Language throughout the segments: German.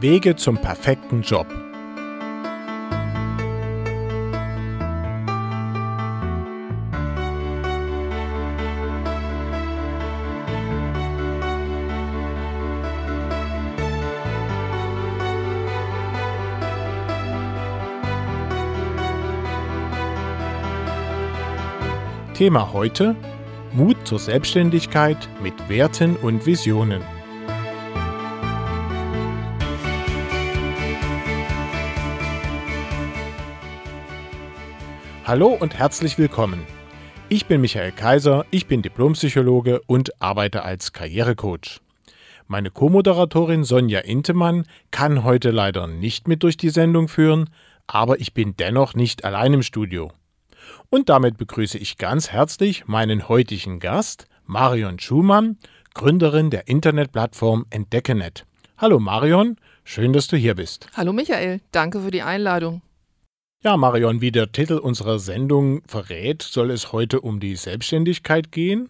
Wege zum perfekten Job. Thema heute Mut zur Selbstständigkeit mit Werten und Visionen. Hallo und herzlich willkommen. Ich bin Michael Kaiser, ich bin Diplompsychologe und arbeite als Karrierecoach. Meine Co-Moderatorin Sonja Intemann kann heute leider nicht mit durch die Sendung führen, aber ich bin dennoch nicht allein im Studio. Und damit begrüße ich ganz herzlich meinen heutigen Gast, Marion Schumann, Gründerin der Internetplattform Entdeckenet. Hallo Marion, schön, dass du hier bist. Hallo Michael, danke für die Einladung. Ja, Marion, wie der Titel unserer Sendung verrät, soll es heute um die Selbstständigkeit gehen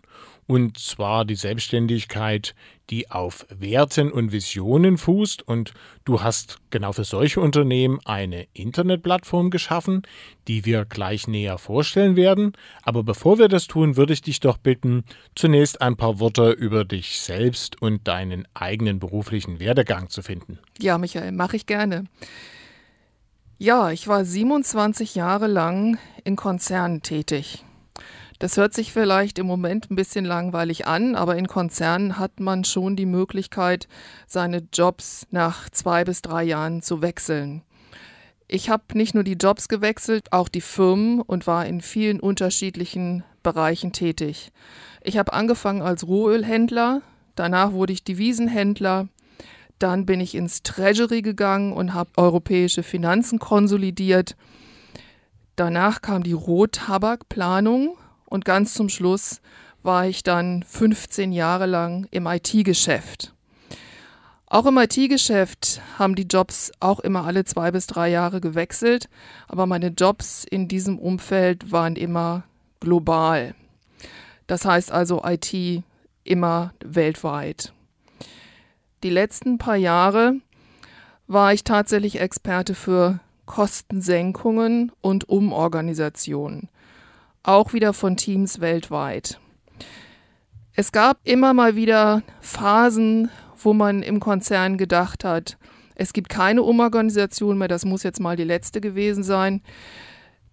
und zwar die Selbstständigkeit, die auf Werten und Visionen fußt. Und du hast genau für solche Unternehmen eine Internetplattform geschaffen, die wir gleich näher vorstellen werden. Aber bevor wir das tun, würde ich dich doch bitten, zunächst ein paar Worte über dich selbst und deinen eigenen beruflichen Werdegang zu finden. Ja, Michael, mache ich gerne. Ja, ich war 27 Jahre lang in Konzernen tätig. Das hört sich vielleicht im Moment ein bisschen langweilig an, aber in Konzernen hat man schon die Möglichkeit, seine Jobs nach zwei bis drei Jahren zu wechseln. Ich habe nicht nur die Jobs gewechselt, auch die Firmen und war in vielen unterschiedlichen Bereichen tätig. Ich habe angefangen als Rohölhändler, danach wurde ich Devisenhändler, dann bin ich ins Treasury gegangen und habe europäische Finanzen konsolidiert. Danach kam die Rohtabakplanung und ganz zum Schluss war ich dann 15 Jahre lang im IT-Geschäft. Auch im IT-Geschäft haben die Jobs auch immer alle zwei bis drei Jahre gewechselt, aber meine Jobs in diesem Umfeld waren immer global. Das heißt also IT immer weltweit. Die letzten paar Jahre war ich tatsächlich Experte für Kostensenkungen und Umorganisationen auch wieder von Teams weltweit. Es gab immer mal wieder Phasen, wo man im Konzern gedacht hat, es gibt keine Umorganisation mehr, das muss jetzt mal die letzte gewesen sein.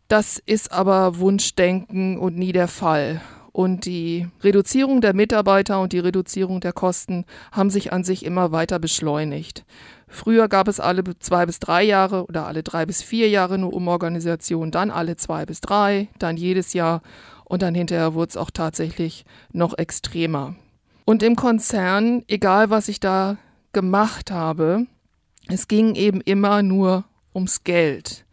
Das ist aber Wunschdenken und nie der Fall. Und die Reduzierung der Mitarbeiter und die Reduzierung der Kosten haben sich an sich immer weiter beschleunigt. Früher gab es alle zwei bis drei Jahre oder alle drei bis vier Jahre eine Umorganisation, dann alle zwei bis drei, dann jedes Jahr und dann hinterher wurde es auch tatsächlich noch extremer. Und im Konzern, egal was ich da gemacht habe, es ging eben immer nur ums Geld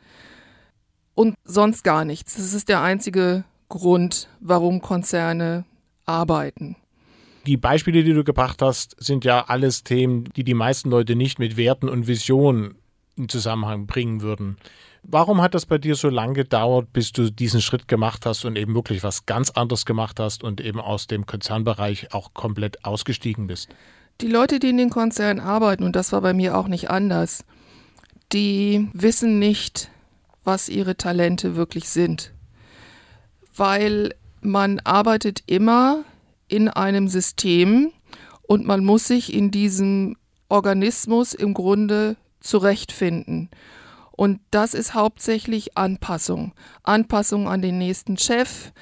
und sonst gar nichts. Das ist der einzige Grund, warum Konzerne arbeiten. Die Beispiele, die du gebracht hast, sind ja alles Themen, die die meisten Leute nicht mit Werten und Visionen in Zusammenhang bringen würden. Warum hat das bei dir so lange gedauert, bis du diesen Schritt gemacht hast und eben wirklich was ganz anderes gemacht hast und eben aus dem Konzernbereich auch komplett ausgestiegen bist? Die Leute, die in den Konzernen arbeiten, und das war bei mir auch nicht anders, die wissen nicht, was ihre Talente wirklich sind. Weil man arbeitet immer in einem System und man muss sich in diesem Organismus im Grunde zurechtfinden. Und das ist hauptsächlich Anpassung. Anpassung an den nächsten Chef,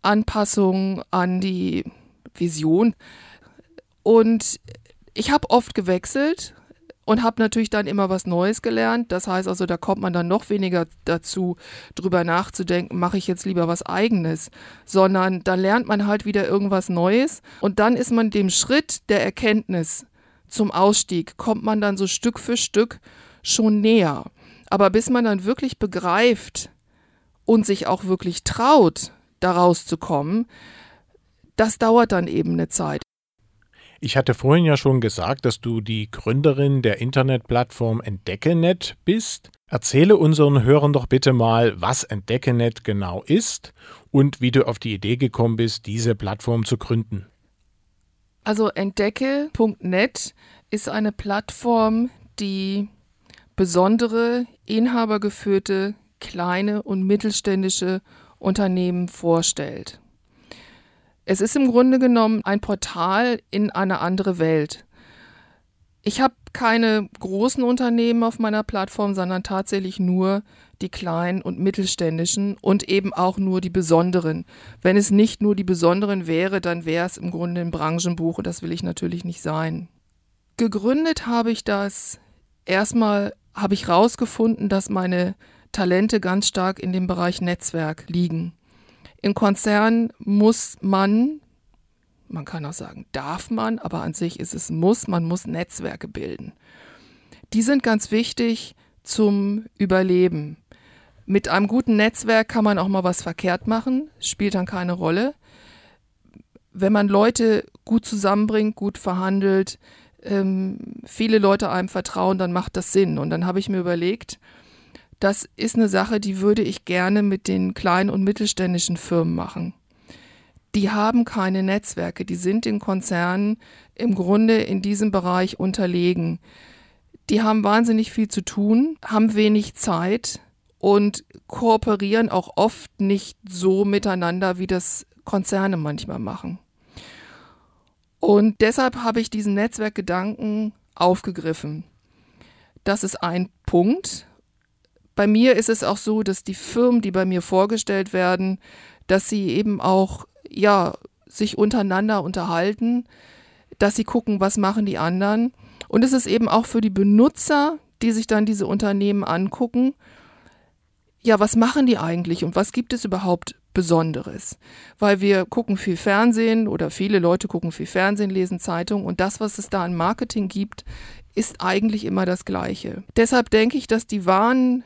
Anpassung an die Vision. Und ich habe oft gewechselt und habe natürlich dann immer was Neues gelernt. Das heißt also, da kommt man dann noch weniger dazu, drüber nachzudenken, mache ich jetzt lieber was eigenes, sondern da lernt man halt wieder irgendwas Neues und dann ist man dem Schritt der Erkenntnis zum Ausstieg, kommt man dann so Stück für Stück schon näher. Aber bis man dann wirklich begreift und sich auch wirklich traut, da rauszukommen, das dauert dann eben eine Zeit. Ich hatte vorhin ja schon gesagt, dass du die Gründerin der Internetplattform Entdeckenet bist. Erzähle unseren Hörern doch bitte mal, was Entdeckenet genau ist und wie du auf die Idee gekommen bist, diese Plattform zu gründen. Also entdecke.net ist eine Plattform, die besondere, inhabergeführte, kleine und mittelständische Unternehmen vorstellt. Es ist im Grunde genommen ein Portal in eine andere Welt. Ich habe keine großen Unternehmen auf meiner Plattform, sondern tatsächlich nur die kleinen und mittelständischen und eben auch nur die besonderen. Wenn es nicht nur die besonderen wäre, dann wäre es im Grunde ein Branchenbuch und das will ich natürlich nicht sein. Gegründet habe ich das erstmal habe ich herausgefunden, dass meine Talente ganz stark in dem Bereich Netzwerk liegen. Im Konzern muss man, man kann auch sagen, darf man, aber an sich ist es muss, man muss Netzwerke bilden. Die sind ganz wichtig zum Überleben. Mit einem guten Netzwerk kann man auch mal was verkehrt machen, spielt dann keine Rolle. Wenn man Leute gut zusammenbringt, gut verhandelt, ähm, viele Leute einem vertrauen, dann macht das Sinn. Und dann habe ich mir überlegt, das ist eine Sache, die würde ich gerne mit den kleinen und mittelständischen Firmen machen. Die haben keine Netzwerke, die sind den Konzernen im Grunde in diesem Bereich unterlegen. Die haben wahnsinnig viel zu tun, haben wenig Zeit und kooperieren auch oft nicht so miteinander, wie das Konzerne manchmal machen. Und deshalb habe ich diesen Netzwerkgedanken aufgegriffen. Das ist ein Punkt. Bei mir ist es auch so, dass die Firmen, die bei mir vorgestellt werden, dass sie eben auch ja sich untereinander unterhalten, dass sie gucken, was machen die anderen. Und es ist eben auch für die Benutzer, die sich dann diese Unternehmen angucken, ja, was machen die eigentlich und was gibt es überhaupt Besonderes, weil wir gucken viel Fernsehen oder viele Leute gucken viel Fernsehen, lesen Zeitungen und das, was es da an Marketing gibt, ist eigentlich immer das Gleiche. Deshalb denke ich, dass die wahren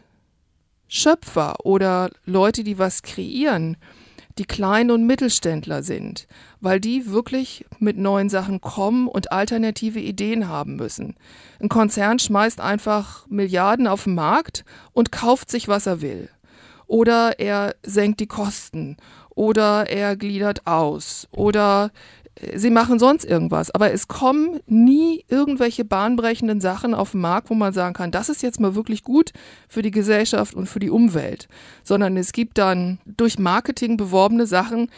Schöpfer oder Leute, die was kreieren, die Klein- und Mittelständler sind, weil die wirklich mit neuen Sachen kommen und alternative Ideen haben müssen. Ein Konzern schmeißt einfach Milliarden auf den Markt und kauft sich, was er will. Oder er senkt die Kosten. Oder er gliedert aus. Oder sie machen sonst irgendwas. Aber es kommen nie irgendwelche bahnbrechenden Sachen auf den Markt, wo man sagen kann, das ist jetzt mal wirklich gut für die Gesellschaft und für die Umwelt. Sondern es gibt dann durch Marketing beworbene Sachen,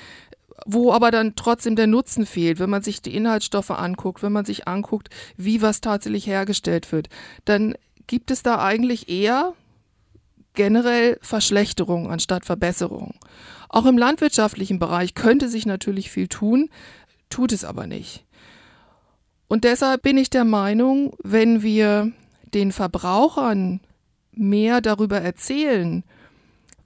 wo aber dann trotzdem der Nutzen fehlt, wenn man sich die Inhaltsstoffe anguckt, wenn man sich anguckt, wie was tatsächlich hergestellt wird, dann gibt es da eigentlich eher generell Verschlechterung anstatt Verbesserung. Auch im landwirtschaftlichen Bereich könnte sich natürlich viel tun, tut es aber nicht. Und deshalb bin ich der Meinung, wenn wir den Verbrauchern mehr darüber erzählen,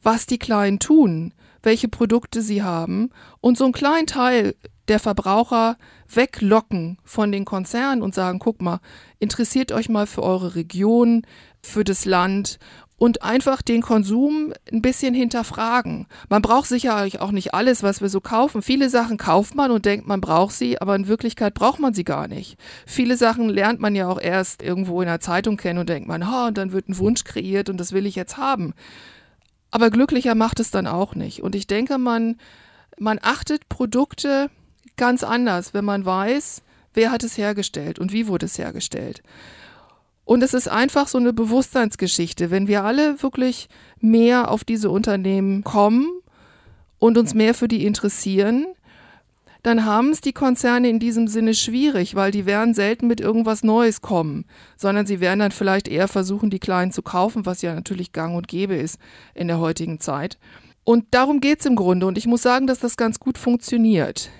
was die Kleinen tun, welche Produkte sie haben und so einen kleinen Teil der Verbraucher weglocken von den Konzernen und sagen, guck mal, interessiert euch mal für eure Region, für das Land und einfach den Konsum ein bisschen hinterfragen. Man braucht sicherlich auch nicht alles, was wir so kaufen. Viele Sachen kauft man und denkt, man braucht sie, aber in Wirklichkeit braucht man sie gar nicht. Viele Sachen lernt man ja auch erst irgendwo in der Zeitung kennen und denkt man, ha, und dann wird ein Wunsch kreiert und das will ich jetzt haben. Aber glücklicher macht es dann auch nicht. Und ich denke, man, man achtet Produkte ganz anders, wenn man weiß, wer hat es hergestellt und wie wurde es hergestellt. Und es ist einfach so eine Bewusstseinsgeschichte. Wenn wir alle wirklich mehr auf diese Unternehmen kommen und uns mehr für die interessieren, dann haben es die Konzerne in diesem Sinne schwierig, weil die werden selten mit irgendwas Neues kommen, sondern sie werden dann vielleicht eher versuchen, die Kleinen zu kaufen, was ja natürlich gang und gäbe ist in der heutigen Zeit. Und darum geht es im Grunde. Und ich muss sagen, dass das ganz gut funktioniert.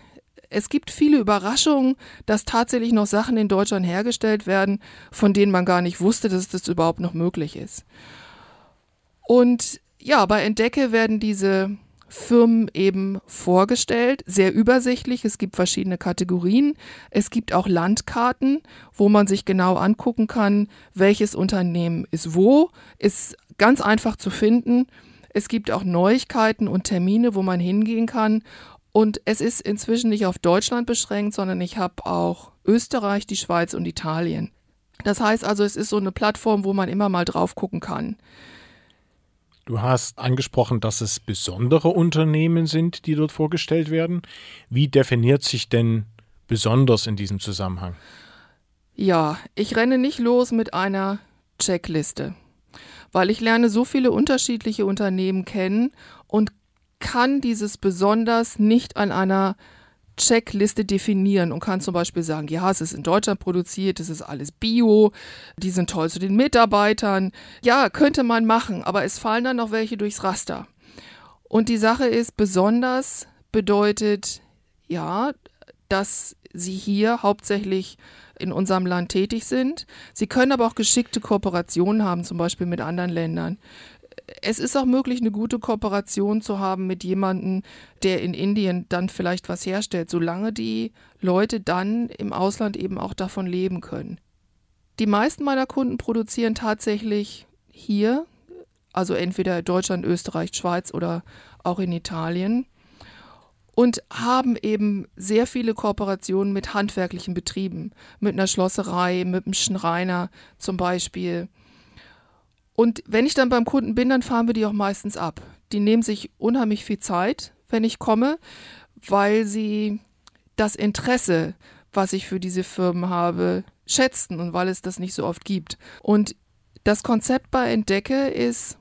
Es gibt viele Überraschungen, dass tatsächlich noch Sachen in Deutschland hergestellt werden, von denen man gar nicht wusste, dass das überhaupt noch möglich ist. Und ja, bei Entdecke werden diese Firmen eben vorgestellt, sehr übersichtlich. Es gibt verschiedene Kategorien. Es gibt auch Landkarten, wo man sich genau angucken kann, welches Unternehmen ist wo. Ist ganz einfach zu finden. Es gibt auch Neuigkeiten und Termine, wo man hingehen kann und es ist inzwischen nicht auf Deutschland beschränkt, sondern ich habe auch Österreich, die Schweiz und Italien. Das heißt also, es ist so eine Plattform, wo man immer mal drauf gucken kann. Du hast angesprochen, dass es besondere Unternehmen sind, die dort vorgestellt werden. Wie definiert sich denn besonders in diesem Zusammenhang? Ja, ich renne nicht los mit einer Checkliste, weil ich lerne so viele unterschiedliche Unternehmen kennen und kann dieses besonders nicht an einer Checkliste definieren und kann zum Beispiel sagen, ja, es ist in Deutschland produziert, es ist alles Bio, die sind toll zu den Mitarbeitern. Ja, könnte man machen, aber es fallen dann noch welche durchs Raster. Und die Sache ist, besonders bedeutet, ja, dass sie hier hauptsächlich in unserem Land tätig sind. Sie können aber auch geschickte Kooperationen haben, zum Beispiel mit anderen Ländern es ist auch möglich, eine gute Kooperation zu haben mit jemandem, der in Indien dann vielleicht was herstellt, solange die Leute dann im Ausland eben auch davon leben können. Die meisten meiner Kunden produzieren tatsächlich hier, also entweder Deutschland, Österreich, Schweiz oder auch in Italien und haben eben sehr viele Kooperationen mit handwerklichen Betrieben, mit einer Schlosserei, mit einem Schreiner zum Beispiel und wenn ich dann beim Kunden bin, dann fahren wir die auch meistens ab. Die nehmen sich unheimlich viel Zeit, wenn ich komme, weil sie das Interesse, was ich für diese Firmen habe, schätzen und weil es das nicht so oft gibt. Und das Konzept bei Entdecke ist,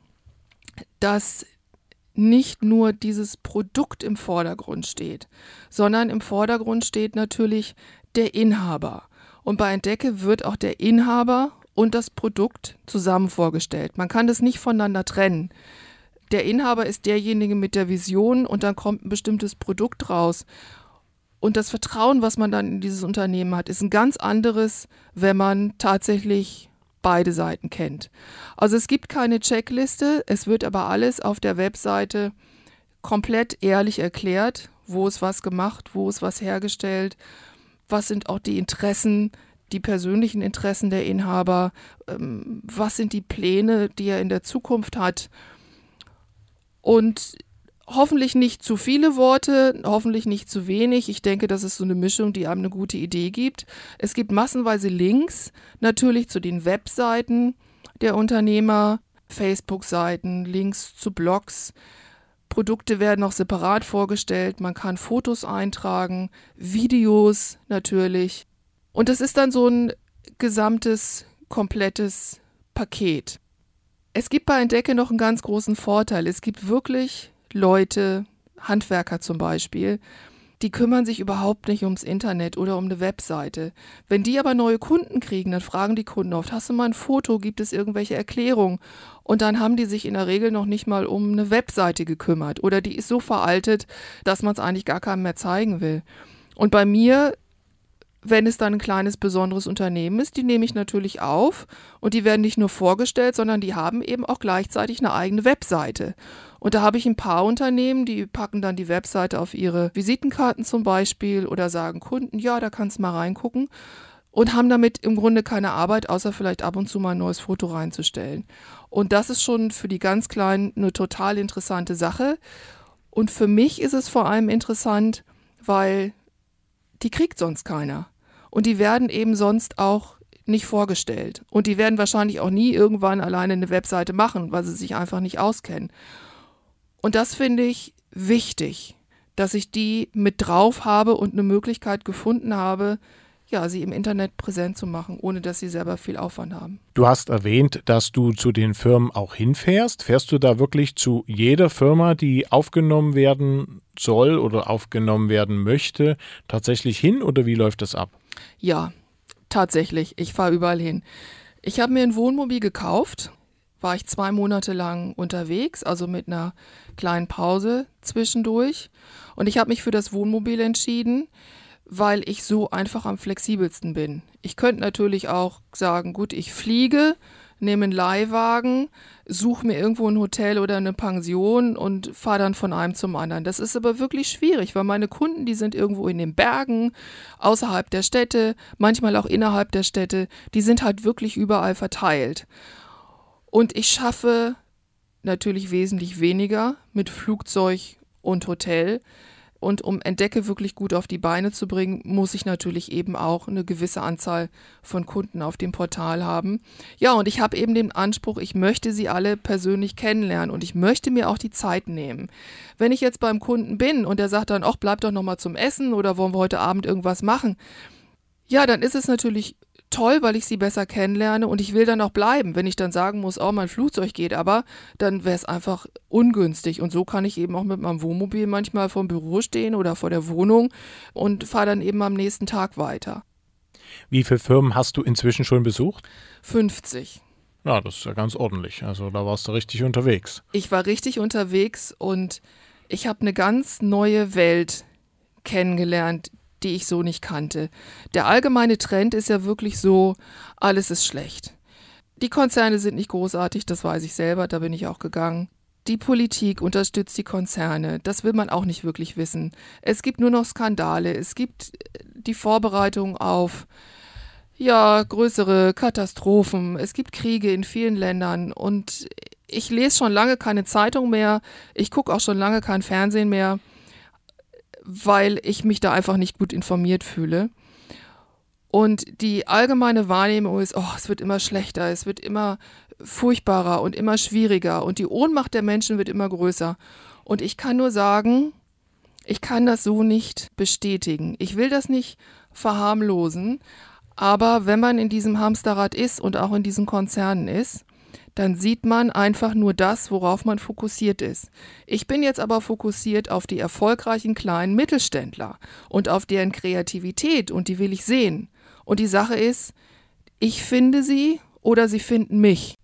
dass nicht nur dieses Produkt im Vordergrund steht, sondern im Vordergrund steht natürlich der Inhaber. Und bei Entdecke wird auch der Inhaber und das Produkt zusammen vorgestellt. Man kann das nicht voneinander trennen. Der Inhaber ist derjenige mit der Vision und dann kommt ein bestimmtes Produkt raus. Und das Vertrauen, was man dann in dieses Unternehmen hat, ist ein ganz anderes, wenn man tatsächlich beide Seiten kennt. Also es gibt keine Checkliste, es wird aber alles auf der Webseite komplett ehrlich erklärt, wo ist was gemacht, wo ist was hergestellt, was sind auch die Interessen die persönlichen Interessen der Inhaber, ähm, was sind die Pläne, die er in der Zukunft hat. Und hoffentlich nicht zu viele Worte, hoffentlich nicht zu wenig. Ich denke, das ist so eine Mischung, die einem eine gute Idee gibt. Es gibt massenweise Links natürlich zu den Webseiten der Unternehmer, Facebook-Seiten, Links zu Blogs. Produkte werden auch separat vorgestellt. Man kann Fotos eintragen, Videos natürlich. Und das ist dann so ein gesamtes, komplettes Paket. Es gibt bei Entdecke noch einen ganz großen Vorteil. Es gibt wirklich Leute, Handwerker zum Beispiel, die kümmern sich überhaupt nicht ums Internet oder um eine Webseite. Wenn die aber neue Kunden kriegen, dann fragen die Kunden oft, hast du mal ein Foto, gibt es irgendwelche Erklärungen? Und dann haben die sich in der Regel noch nicht mal um eine Webseite gekümmert oder die ist so veraltet, dass man es eigentlich gar keinem mehr zeigen will. Und bei mir wenn es dann ein kleines besonderes Unternehmen ist, die nehme ich natürlich auf und die werden nicht nur vorgestellt, sondern die haben eben auch gleichzeitig eine eigene Webseite. Und da habe ich ein paar Unternehmen, die packen dann die Webseite auf ihre Visitenkarten zum Beispiel oder sagen Kunden, ja, da kannst du mal reingucken und haben damit im Grunde keine Arbeit, außer vielleicht ab und zu mal ein neues Foto reinzustellen. Und das ist schon für die ganz Kleinen eine total interessante Sache. Und für mich ist es vor allem interessant, weil die kriegt sonst keiner. Und die werden eben sonst auch nicht vorgestellt. Und die werden wahrscheinlich auch nie irgendwann alleine eine Webseite machen, weil sie sich einfach nicht auskennen. Und das finde ich wichtig, dass ich die mit drauf habe und eine Möglichkeit gefunden habe, ja, sie im Internet präsent zu machen, ohne dass sie selber viel Aufwand haben. Du hast erwähnt, dass du zu den Firmen auch hinfährst. Fährst du da wirklich zu jeder Firma, die aufgenommen werden soll oder aufgenommen werden möchte, tatsächlich hin oder wie läuft das ab? Ja, tatsächlich. Ich fahre überall hin. Ich habe mir ein Wohnmobil gekauft, war ich zwei Monate lang unterwegs, also mit einer kleinen Pause zwischendurch. Und ich habe mich für das Wohnmobil entschieden, weil ich so einfach am flexibelsten bin. Ich könnte natürlich auch sagen, gut, ich fliege, nehme einen Leihwagen, suche mir irgendwo ein Hotel oder eine Pension und fahre dann von einem zum anderen. Das ist aber wirklich schwierig, weil meine Kunden, die sind irgendwo in den Bergen, außerhalb der Städte, manchmal auch innerhalb der Städte, die sind halt wirklich überall verteilt. Und ich schaffe natürlich wesentlich weniger mit Flugzeug und Hotel, und um Entdecke wirklich gut auf die Beine zu bringen, muss ich natürlich eben auch eine gewisse Anzahl von Kunden auf dem Portal haben. Ja, und ich habe eben den Anspruch, ich möchte sie alle persönlich kennenlernen und ich möchte mir auch die Zeit nehmen. Wenn ich jetzt beim Kunden bin und der sagt dann, ach, bleib doch nochmal zum Essen oder wollen wir heute Abend irgendwas machen, ja, dann ist es natürlich toll, weil ich sie besser kennenlerne und ich will dann auch bleiben. Wenn ich dann sagen muss, oh, mein Flugzeug geht aber, dann wäre es einfach ungünstig. Und so kann ich eben auch mit meinem Wohnmobil manchmal vor dem Büro stehen oder vor der Wohnung und fahre dann eben am nächsten Tag weiter. Wie viele Firmen hast du inzwischen schon besucht? 50. Ja, das ist ja ganz ordentlich. Also da warst du richtig unterwegs. Ich war richtig unterwegs und ich habe eine ganz neue Welt kennengelernt, die ich so nicht kannte. Der allgemeine Trend ist ja wirklich so, alles ist schlecht. Die Konzerne sind nicht großartig, das weiß ich selber, da bin ich auch gegangen. Die Politik unterstützt die Konzerne, das will man auch nicht wirklich wissen. Es gibt nur noch Skandale, es gibt die Vorbereitung auf ja, größere Katastrophen, es gibt Kriege in vielen Ländern und ich lese schon lange keine Zeitung mehr, ich gucke auch schon lange kein Fernsehen mehr weil ich mich da einfach nicht gut informiert fühle. Und die allgemeine Wahrnehmung ist, oh, es wird immer schlechter, es wird immer furchtbarer und immer schwieriger und die Ohnmacht der Menschen wird immer größer. Und ich kann nur sagen, ich kann das so nicht bestätigen. Ich will das nicht verharmlosen, aber wenn man in diesem Hamsterrad ist und auch in diesen Konzernen ist, dann sieht man einfach nur das, worauf man fokussiert ist. Ich bin jetzt aber fokussiert auf die erfolgreichen kleinen Mittelständler und auf deren Kreativität und die will ich sehen. Und die Sache ist, ich finde sie oder sie finden mich.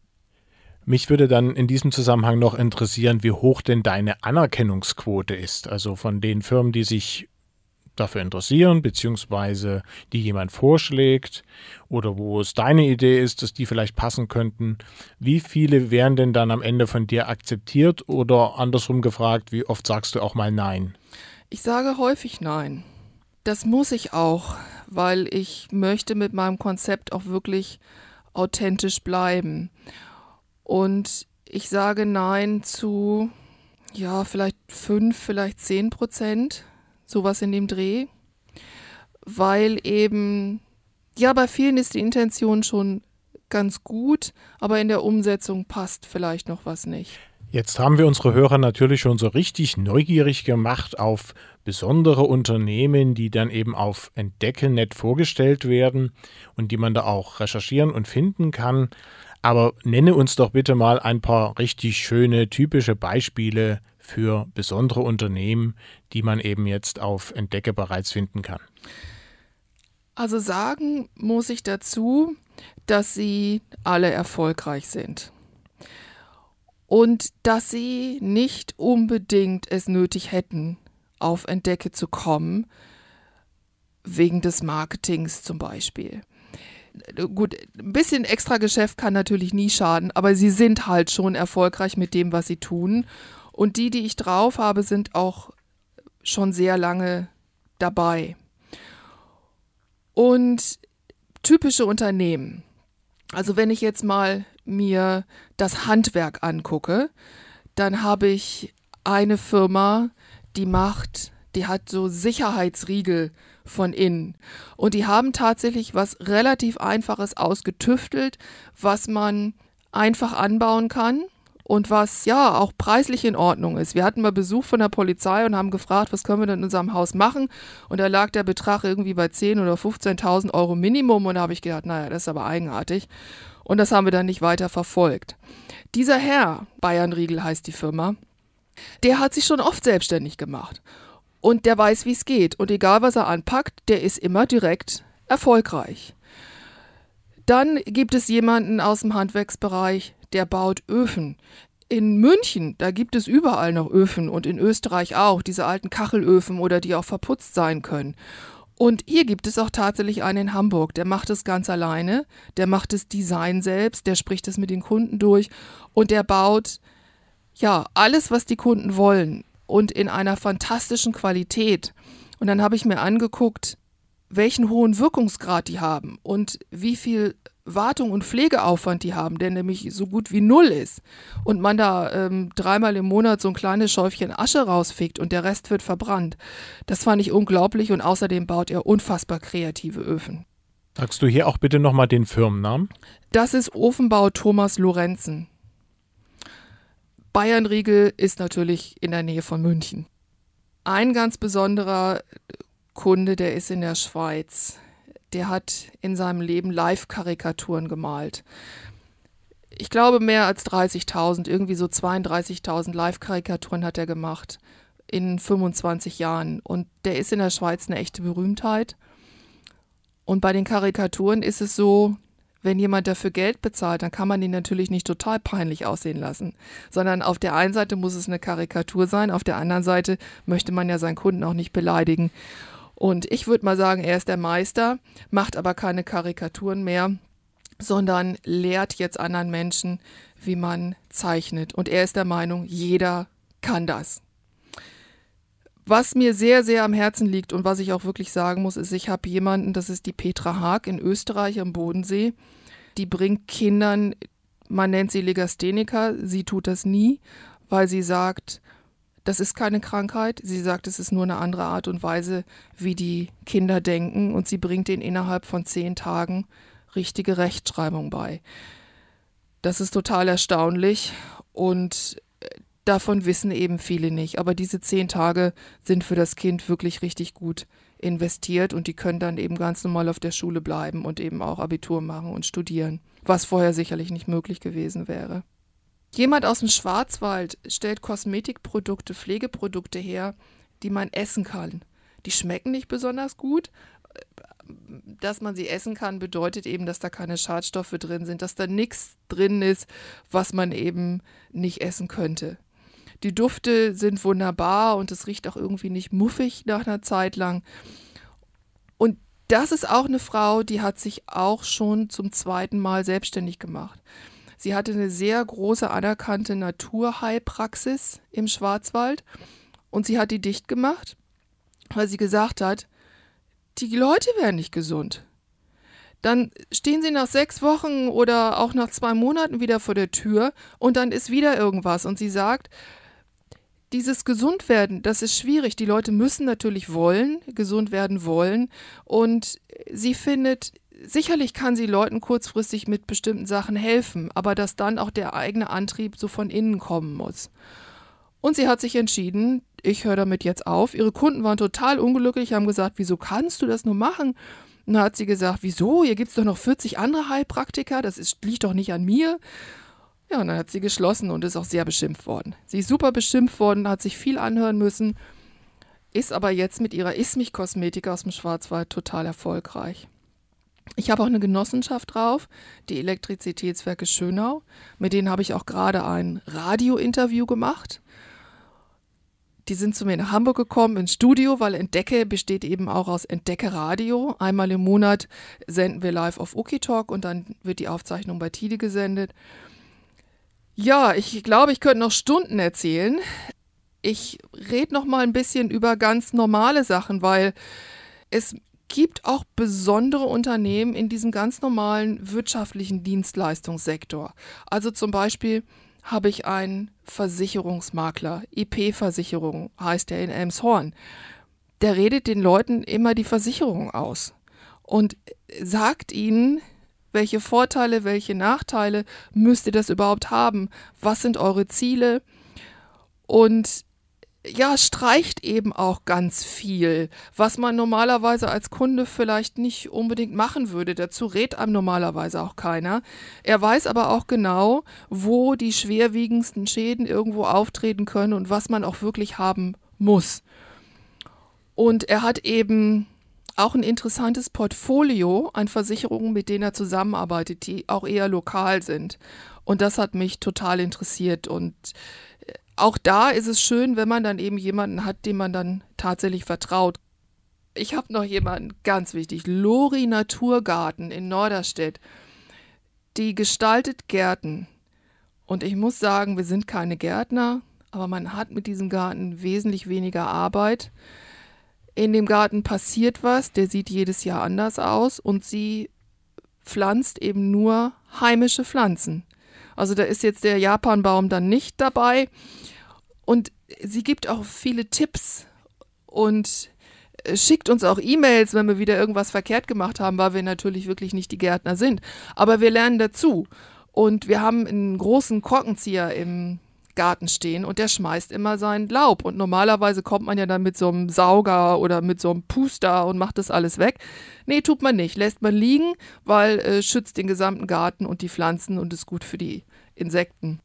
Mich würde dann in diesem Zusammenhang noch interessieren, wie hoch denn deine Anerkennungsquote ist. Also von den Firmen, die sich dafür interessieren, beziehungsweise die jemand vorschlägt oder wo es deine Idee ist, dass die vielleicht passen könnten. Wie viele werden denn dann am Ende von dir akzeptiert oder andersrum gefragt, wie oft sagst du auch mal Nein? Ich sage häufig Nein. Das muss ich auch, weil ich möchte mit meinem Konzept auch wirklich authentisch bleiben. Und ich sage Nein zu, ja, vielleicht fünf, vielleicht zehn Prozent sowas in dem Dreh, weil eben, ja, bei vielen ist die Intention schon ganz gut, aber in der Umsetzung passt vielleicht noch was nicht. Jetzt haben wir unsere Hörer natürlich schon so richtig neugierig gemacht auf besondere Unternehmen, die dann eben auf Entdeckenet vorgestellt werden und die man da auch recherchieren und finden kann. Aber nenne uns doch bitte mal ein paar richtig schöne, typische Beispiele für besondere Unternehmen, die man eben jetzt auf Entdecke bereits finden kann? Also sagen muss ich dazu, dass sie alle erfolgreich sind und dass sie nicht unbedingt es nötig hätten, auf Entdecke zu kommen, wegen des Marketings zum Beispiel. Gut, ein bisschen extra Geschäft kann natürlich nie schaden, aber sie sind halt schon erfolgreich mit dem, was sie tun und die, die ich drauf habe, sind auch schon sehr lange dabei. Und typische Unternehmen. Also wenn ich jetzt mal mir das Handwerk angucke, dann habe ich eine Firma, die macht, die hat so Sicherheitsriegel von innen. Und die haben tatsächlich was relativ Einfaches ausgetüftelt, was man einfach anbauen kann und was ja auch preislich in Ordnung ist. Wir hatten mal Besuch von der Polizei und haben gefragt, was können wir denn in unserem Haus machen? Und da lag der Betrag irgendwie bei 10.000 oder 15.000 Euro Minimum und da habe ich gedacht, naja, das ist aber eigenartig. Und das haben wir dann nicht weiter verfolgt. Dieser Herr, Bayern Riegel heißt die Firma, der hat sich schon oft selbstständig gemacht. Und der weiß, wie es geht. Und egal, was er anpackt, der ist immer direkt erfolgreich. Dann gibt es jemanden aus dem Handwerksbereich, der baut Öfen. In München, da gibt es überall noch Öfen und in Österreich auch, diese alten Kachelöfen oder die auch verputzt sein können. Und hier gibt es auch tatsächlich einen in Hamburg, der macht es ganz alleine, der macht das Design selbst, der spricht es mit den Kunden durch und der baut ja alles, was die Kunden wollen und in einer fantastischen Qualität. Und dann habe ich mir angeguckt, welchen hohen Wirkungsgrad die haben und wie viel Wartung und Pflegeaufwand die haben, der nämlich so gut wie null ist und man da ähm, dreimal im Monat so ein kleines Schäufchen Asche rausfegt und der Rest wird verbrannt. Das fand ich unglaublich und außerdem baut er unfassbar kreative Öfen. Sagst du hier auch bitte nochmal den Firmennamen? Das ist Ofenbau Thomas Lorenzen. Bayernriegel ist natürlich in der Nähe von München. Ein ganz besonderer Kunde, der ist in der Schweiz der hat in seinem Leben Live-Karikaturen gemalt. Ich glaube, mehr als 30.000, irgendwie so 32.000 Live-Karikaturen hat er gemacht in 25 Jahren. Und der ist in der Schweiz eine echte Berühmtheit. Und bei den Karikaturen ist es so, wenn jemand dafür Geld bezahlt, dann kann man ihn natürlich nicht total peinlich aussehen lassen, sondern auf der einen Seite muss es eine Karikatur sein, auf der anderen Seite möchte man ja seinen Kunden auch nicht beleidigen. Und ich würde mal sagen, er ist der Meister, macht aber keine Karikaturen mehr, sondern lehrt jetzt anderen Menschen, wie man zeichnet. Und er ist der Meinung, jeder kann das. Was mir sehr, sehr am Herzen liegt und was ich auch wirklich sagen muss, ist, ich habe jemanden, das ist die Petra Haag in Österreich am Bodensee, die bringt Kindern, man nennt sie Legastheniker, sie tut das nie, weil sie sagt, das ist keine Krankheit. Sie sagt, es ist nur eine andere Art und Weise, wie die Kinder denken und sie bringt ihnen innerhalb von zehn Tagen richtige Rechtschreibung bei. Das ist total erstaunlich und Davon wissen eben viele nicht. Aber diese zehn Tage sind für das Kind wirklich richtig gut investiert und die können dann eben ganz normal auf der Schule bleiben und eben auch Abitur machen und studieren, was vorher sicherlich nicht möglich gewesen wäre. Jemand aus dem Schwarzwald stellt Kosmetikprodukte, Pflegeprodukte her, die man essen kann. Die schmecken nicht besonders gut. Dass man sie essen kann, bedeutet eben, dass da keine Schadstoffe drin sind, dass da nichts drin ist, was man eben nicht essen könnte. Die Dufte sind wunderbar und es riecht auch irgendwie nicht muffig nach einer Zeit lang. Und das ist auch eine Frau, die hat sich auch schon zum zweiten Mal selbstständig gemacht. Sie hatte eine sehr große anerkannte Naturheilpraxis im Schwarzwald und sie hat die dicht gemacht, weil sie gesagt hat, die Leute werden nicht gesund. Dann stehen sie nach sechs Wochen oder auch nach zwei Monaten wieder vor der Tür und dann ist wieder irgendwas. Und sie sagt, dieses Gesundwerden, das ist schwierig. Die Leute müssen natürlich wollen, gesund werden wollen. Und sie findet, sicherlich kann sie Leuten kurzfristig mit bestimmten Sachen helfen, aber dass dann auch der eigene Antrieb so von innen kommen muss. Und sie hat sich entschieden, ich höre damit jetzt auf. Ihre Kunden waren total unglücklich, haben gesagt, wieso kannst du das nur machen? Und dann hat sie gesagt, wieso? Hier gibt es doch noch 40 andere Heilpraktiker, das ist, liegt doch nicht an mir. Ja, und dann hat sie geschlossen und ist auch sehr beschimpft worden. Sie ist super beschimpft worden, hat sich viel anhören müssen, ist aber jetzt mit ihrer Ismich-Kosmetik aus dem Schwarzwald total erfolgreich. Ich habe auch eine Genossenschaft drauf, die Elektrizitätswerke Schönau. Mit denen habe ich auch gerade ein Radio-Interview gemacht. Die sind zu mir nach Hamburg gekommen ins Studio, weil Entdecke besteht eben auch aus Entdecke Radio. Einmal im Monat senden wir live auf Okitalk und dann wird die Aufzeichnung bei Tide gesendet. Ja, ich glaube, ich könnte noch Stunden erzählen. Ich rede noch mal ein bisschen über ganz normale Sachen, weil es gibt auch besondere Unternehmen in diesem ganz normalen wirtschaftlichen Dienstleistungssektor. Also zum Beispiel habe ich einen Versicherungsmakler, IP-Versicherung heißt er in Elmshorn. Der redet den Leuten immer die Versicherung aus und sagt ihnen, welche Vorteile, welche Nachteile müsst ihr das überhaupt haben? Was sind eure Ziele? Und ja, streicht eben auch ganz viel, was man normalerweise als Kunde vielleicht nicht unbedingt machen würde. Dazu rät einem normalerweise auch keiner. Er weiß aber auch genau, wo die schwerwiegendsten Schäden irgendwo auftreten können und was man auch wirklich haben muss. Und er hat eben auch ein interessantes Portfolio an Versicherungen, mit denen er zusammenarbeitet, die auch eher lokal sind. Und das hat mich total interessiert. Und auch da ist es schön, wenn man dann eben jemanden hat, dem man dann tatsächlich vertraut. Ich habe noch jemanden, ganz wichtig, Lori Naturgarten in Norderstedt. Die gestaltet Gärten. Und ich muss sagen, wir sind keine Gärtner, aber man hat mit diesem Garten wesentlich weniger Arbeit in dem Garten passiert was, der sieht jedes Jahr anders aus und sie pflanzt eben nur heimische Pflanzen. Also da ist jetzt der Japanbaum dann nicht dabei und sie gibt auch viele Tipps und äh, schickt uns auch E-Mails, wenn wir wieder irgendwas verkehrt gemacht haben, weil wir natürlich wirklich nicht die Gärtner sind. Aber wir lernen dazu. Und wir haben einen großen Korkenzieher im Garten stehen und der schmeißt immer sein Laub. Und normalerweise kommt man ja dann mit so einem Sauger oder mit so einem Puster und macht das alles weg. Nee, tut man nicht. Lässt man liegen, weil äh, schützt den gesamten Garten und die Pflanzen und ist gut für die Insekten.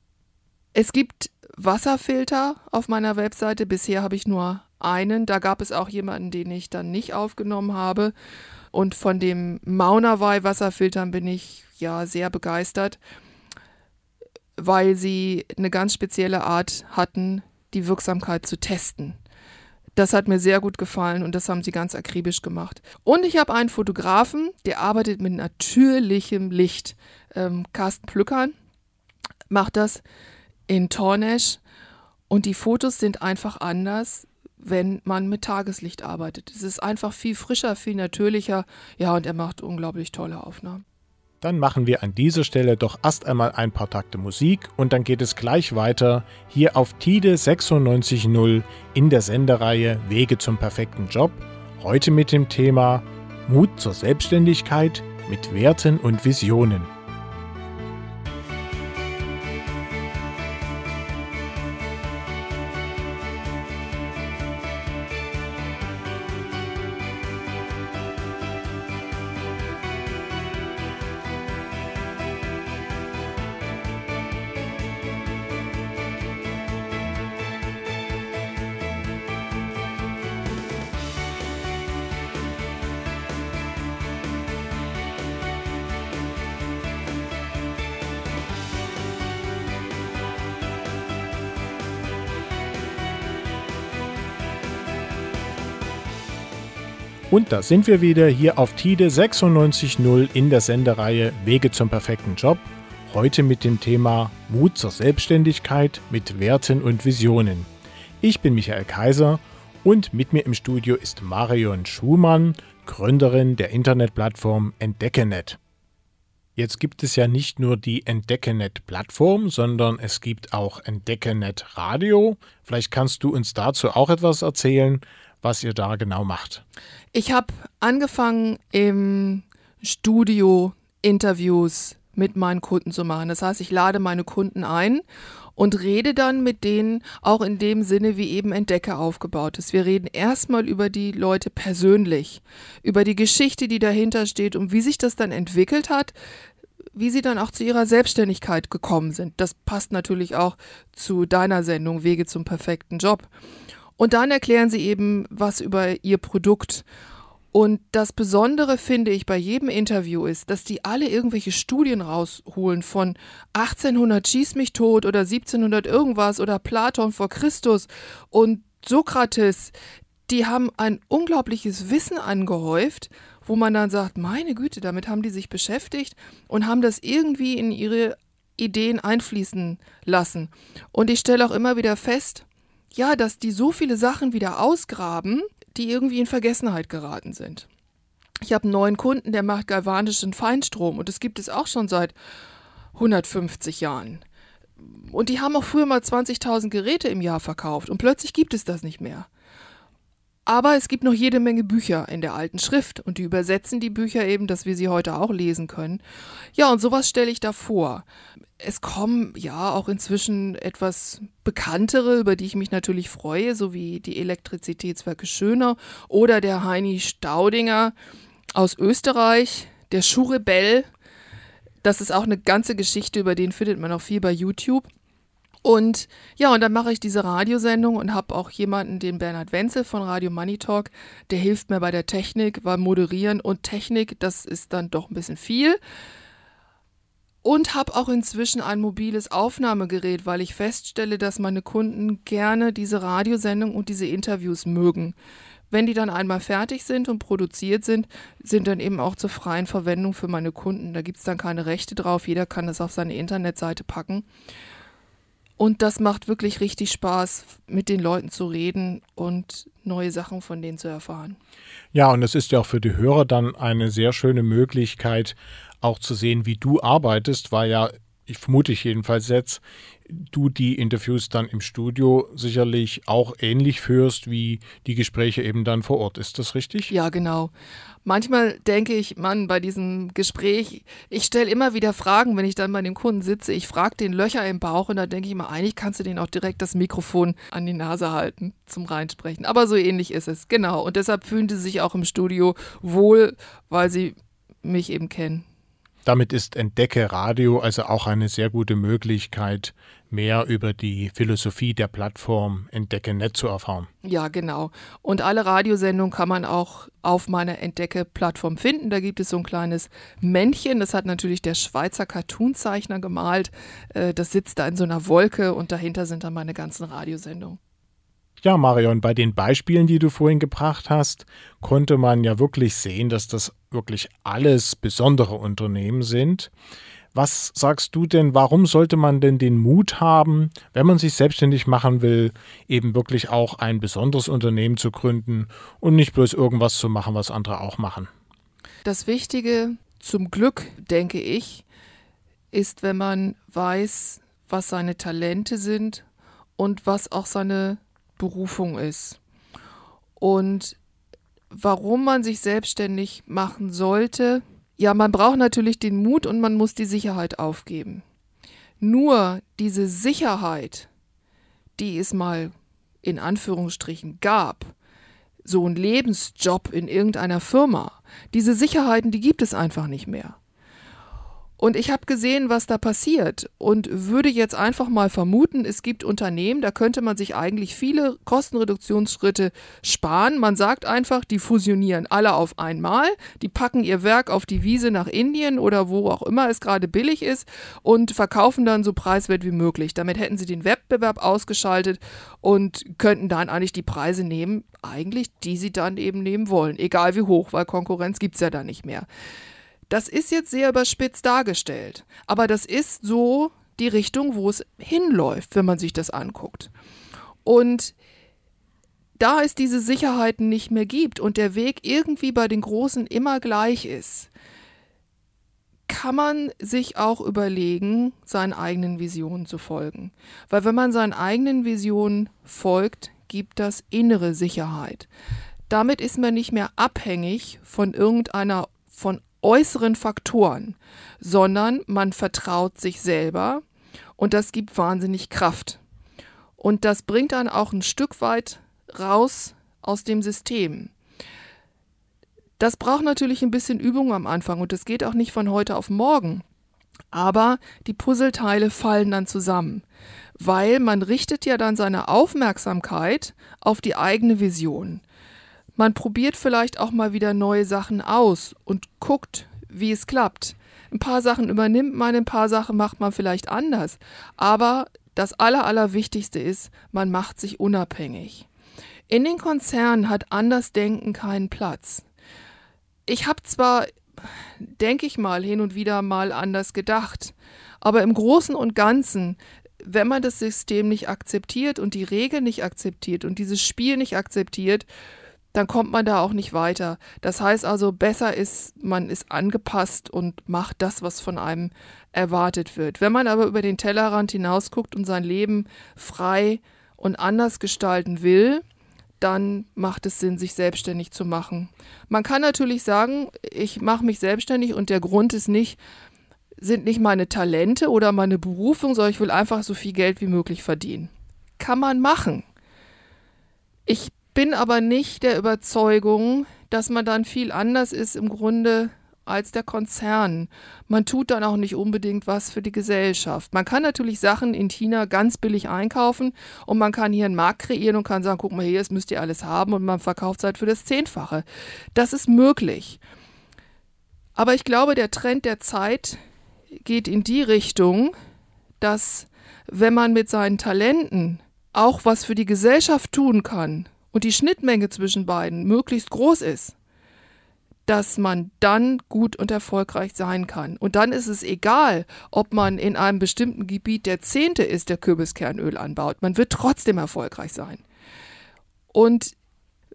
Es gibt Wasserfilter auf meiner Webseite. Bisher habe ich nur einen. Da gab es auch jemanden, den ich dann nicht aufgenommen habe. Und von dem Maunawei Wasserfiltern bin ich ja sehr begeistert, weil sie eine ganz spezielle Art hatten, die Wirksamkeit zu testen. Das hat mir sehr gut gefallen und das haben sie ganz akribisch gemacht. Und ich habe einen Fotografen, der arbeitet mit natürlichem Licht. Ähm, Carsten Plückern macht das in Tornesch und die Fotos sind einfach anders wenn man mit Tageslicht arbeitet. Es ist einfach viel frischer, viel natürlicher. Ja, und er macht unglaublich tolle Aufnahmen. Dann machen wir an dieser Stelle doch erst einmal ein paar Takte Musik und dann geht es gleich weiter hier auf TIDE 96.0 in der Sendereihe Wege zum perfekten Job. Heute mit dem Thema Mut zur Selbstständigkeit mit Werten und Visionen. Und da sind wir wieder hier auf TIDE 96.0 in der Sendereihe Wege zum perfekten Job. Heute mit dem Thema Mut zur Selbstständigkeit mit Werten und Visionen. Ich bin Michael Kaiser und mit mir im Studio ist Marion Schumann, Gründerin der Internetplattform Entdeckenet. Jetzt gibt es ja nicht nur die Entdeckenet-Plattform, sondern es gibt auch Entdeckenet Radio. Vielleicht kannst du uns dazu auch etwas erzählen, was ihr da genau macht. Ich habe angefangen im Studio Interviews mit meinen Kunden zu machen. Das heißt, ich lade meine Kunden ein und rede dann mit denen auch in dem Sinne, wie eben Entdecker aufgebaut ist. Wir reden erstmal über die Leute persönlich, über die Geschichte, die dahinter steht und wie sich das dann entwickelt hat, wie sie dann auch zu ihrer Selbstständigkeit gekommen sind. Das passt natürlich auch zu deiner Sendung Wege zum perfekten Job. Und dann erklären sie eben was über ihr Produkt. Und das Besondere finde ich bei jedem Interview ist, dass die alle irgendwelche Studien rausholen von 1800 schieß mich tot oder 1700 irgendwas oder Platon vor Christus und Sokrates. Die haben ein unglaubliches Wissen angehäuft, wo man dann sagt, meine Güte, damit haben die sich beschäftigt und haben das irgendwie in ihre Ideen einfließen lassen. Und ich stelle auch immer wieder fest, ja, dass die so viele Sachen wieder ausgraben, die irgendwie in Vergessenheit geraten sind. Ich habe einen neuen Kunden, der macht galvanischen Feinstrom und das gibt es auch schon seit 150 Jahren. Und die haben auch früher mal 20.000 Geräte im Jahr verkauft und plötzlich gibt es das nicht mehr. Aber es gibt noch jede Menge Bücher in der alten Schrift und die übersetzen die Bücher eben, dass wir sie heute auch lesen können. Ja, und sowas stelle ich da vor. Es kommen ja auch inzwischen etwas bekanntere, über die ich mich natürlich freue, so wie die Elektrizitätswerke Schöner oder der Heini Staudinger aus Österreich, der Schuhrebell. Das ist auch eine ganze Geschichte, über den findet man auch viel bei YouTube. Und ja, und dann mache ich diese Radiosendung und habe auch jemanden, den Bernhard Wenzel von Radio Money Talk, der hilft mir bei der Technik, weil Moderieren und Technik, das ist dann doch ein bisschen viel. Und habe auch inzwischen ein mobiles Aufnahmegerät, weil ich feststelle, dass meine Kunden gerne diese Radiosendung und diese Interviews mögen. Wenn die dann einmal fertig sind und produziert sind, sind dann eben auch zur freien Verwendung für meine Kunden. Da gibt es dann keine Rechte drauf, jeder kann das auf seine Internetseite packen. Und das macht wirklich richtig Spaß, mit den Leuten zu reden und neue Sachen von denen zu erfahren. Ja, und es ist ja auch für die Hörer dann eine sehr schöne Möglichkeit, auch zu sehen, wie du arbeitest, weil ja ich vermute ich jedenfalls jetzt, du die Interviews dann im Studio sicherlich auch ähnlich führst wie die Gespräche eben dann vor Ort. Ist das richtig? Ja, genau. Manchmal denke ich, Mann, bei diesem Gespräch, ich stelle immer wieder Fragen, wenn ich dann bei dem Kunden sitze. Ich frage den Löcher im Bauch und da denke ich immer, eigentlich kannst du den auch direkt das Mikrofon an die Nase halten zum Reinsprechen. Aber so ähnlich ist es, genau. Und deshalb fühlen sie sich auch im Studio wohl, weil sie mich eben kennen. Damit ist Entdecke Radio also auch eine sehr gute Möglichkeit, mehr über die Philosophie der Plattform Entdecke Net zu erfahren. Ja, genau. Und alle Radiosendungen kann man auch auf meiner Entdecke-Plattform finden. Da gibt es so ein kleines Männchen, das hat natürlich der Schweizer Cartoonzeichner gemalt. Äh, das sitzt da in so einer Wolke und dahinter sind dann meine ganzen Radiosendungen. Ja, Marion, bei den Beispielen, die du vorhin gebracht hast, konnte man ja wirklich sehen, dass das wirklich alles besondere Unternehmen sind. Was sagst du denn, warum sollte man denn den Mut haben, wenn man sich selbstständig machen will, eben wirklich auch ein besonderes Unternehmen zu gründen und nicht bloß irgendwas zu machen, was andere auch machen? Das Wichtige zum Glück, denke ich, ist, wenn man weiß, was seine Talente sind und was auch seine Berufung ist. Und warum man sich selbstständig machen sollte, ja, man braucht natürlich den Mut und man muss die Sicherheit aufgeben. Nur diese Sicherheit, die es mal in Anführungsstrichen gab, so ein Lebensjob in irgendeiner Firma, diese Sicherheiten, die gibt es einfach nicht mehr. Und ich habe gesehen, was da passiert und würde jetzt einfach mal vermuten, es gibt Unternehmen, da könnte man sich eigentlich viele Kostenreduktionsschritte sparen. Man sagt einfach, die fusionieren alle auf einmal, die packen ihr Werk auf die Wiese nach Indien oder wo auch immer es gerade billig ist und verkaufen dann so preiswert wie möglich. Damit hätten sie den Wettbewerb ausgeschaltet und könnten dann eigentlich die Preise nehmen, eigentlich die sie dann eben nehmen wollen, egal wie hoch, weil Konkurrenz gibt es ja da nicht mehr. Das ist jetzt sehr überspitzt dargestellt, aber das ist so die Richtung, wo es hinläuft, wenn man sich das anguckt. Und da es diese Sicherheiten nicht mehr gibt und der Weg irgendwie bei den Großen immer gleich ist, kann man sich auch überlegen, seinen eigenen Visionen zu folgen. Weil wenn man seinen eigenen Visionen folgt, gibt das innere Sicherheit. Damit ist man nicht mehr abhängig von irgendeiner äußeren Faktoren, sondern man vertraut sich selber und das gibt wahnsinnig Kraft. Und das bringt dann auch ein Stück weit raus aus dem System. Das braucht natürlich ein bisschen Übung am Anfang und es geht auch nicht von heute auf morgen. Aber die Puzzleteile fallen dann zusammen, weil man richtet ja dann seine Aufmerksamkeit auf die eigene Vision. Man probiert vielleicht auch mal wieder neue Sachen aus und guckt, wie es klappt. Ein paar Sachen übernimmt man, ein paar Sachen macht man vielleicht anders. Aber das Aller, Allerwichtigste ist, man macht sich unabhängig. In den Konzernen hat Andersdenken keinen Platz. Ich habe zwar, denke ich mal, hin und wieder mal anders gedacht, aber im Großen und Ganzen wenn man das System nicht akzeptiert und die Regeln nicht akzeptiert und dieses Spiel nicht akzeptiert, dann kommt man da auch nicht weiter. Das heißt also, besser ist, man ist angepasst und macht das, was von einem erwartet wird. Wenn man aber über den Tellerrand hinausguckt und sein Leben frei und anders gestalten will, dann macht es Sinn, sich selbstständig zu machen. Man kann natürlich sagen, ich mache mich selbstständig und der Grund ist nicht, sind nicht meine Talente oder meine Berufung, sondern ich will einfach so viel Geld wie möglich verdienen. Kann man machen. Ich bin aber nicht der Überzeugung, dass man dann viel anders ist im Grunde als der Konzern. Man tut dann auch nicht unbedingt was für die Gesellschaft. Man kann natürlich Sachen in China ganz billig einkaufen und man kann hier einen Markt kreieren und kann sagen, guck mal hier, das müsst ihr alles haben und man verkauft es halt für das Zehnfache. Das ist möglich. Aber ich glaube, der Trend der Zeit geht in die Richtung, dass wenn man mit seinen Talenten auch was für die Gesellschaft tun kann, und die Schnittmenge zwischen beiden möglichst groß ist, dass man dann gut und erfolgreich sein kann. Und dann ist es egal, ob man in einem bestimmten Gebiet der Zehnte ist, der Kürbiskernöl anbaut. Man wird trotzdem erfolgreich sein. Und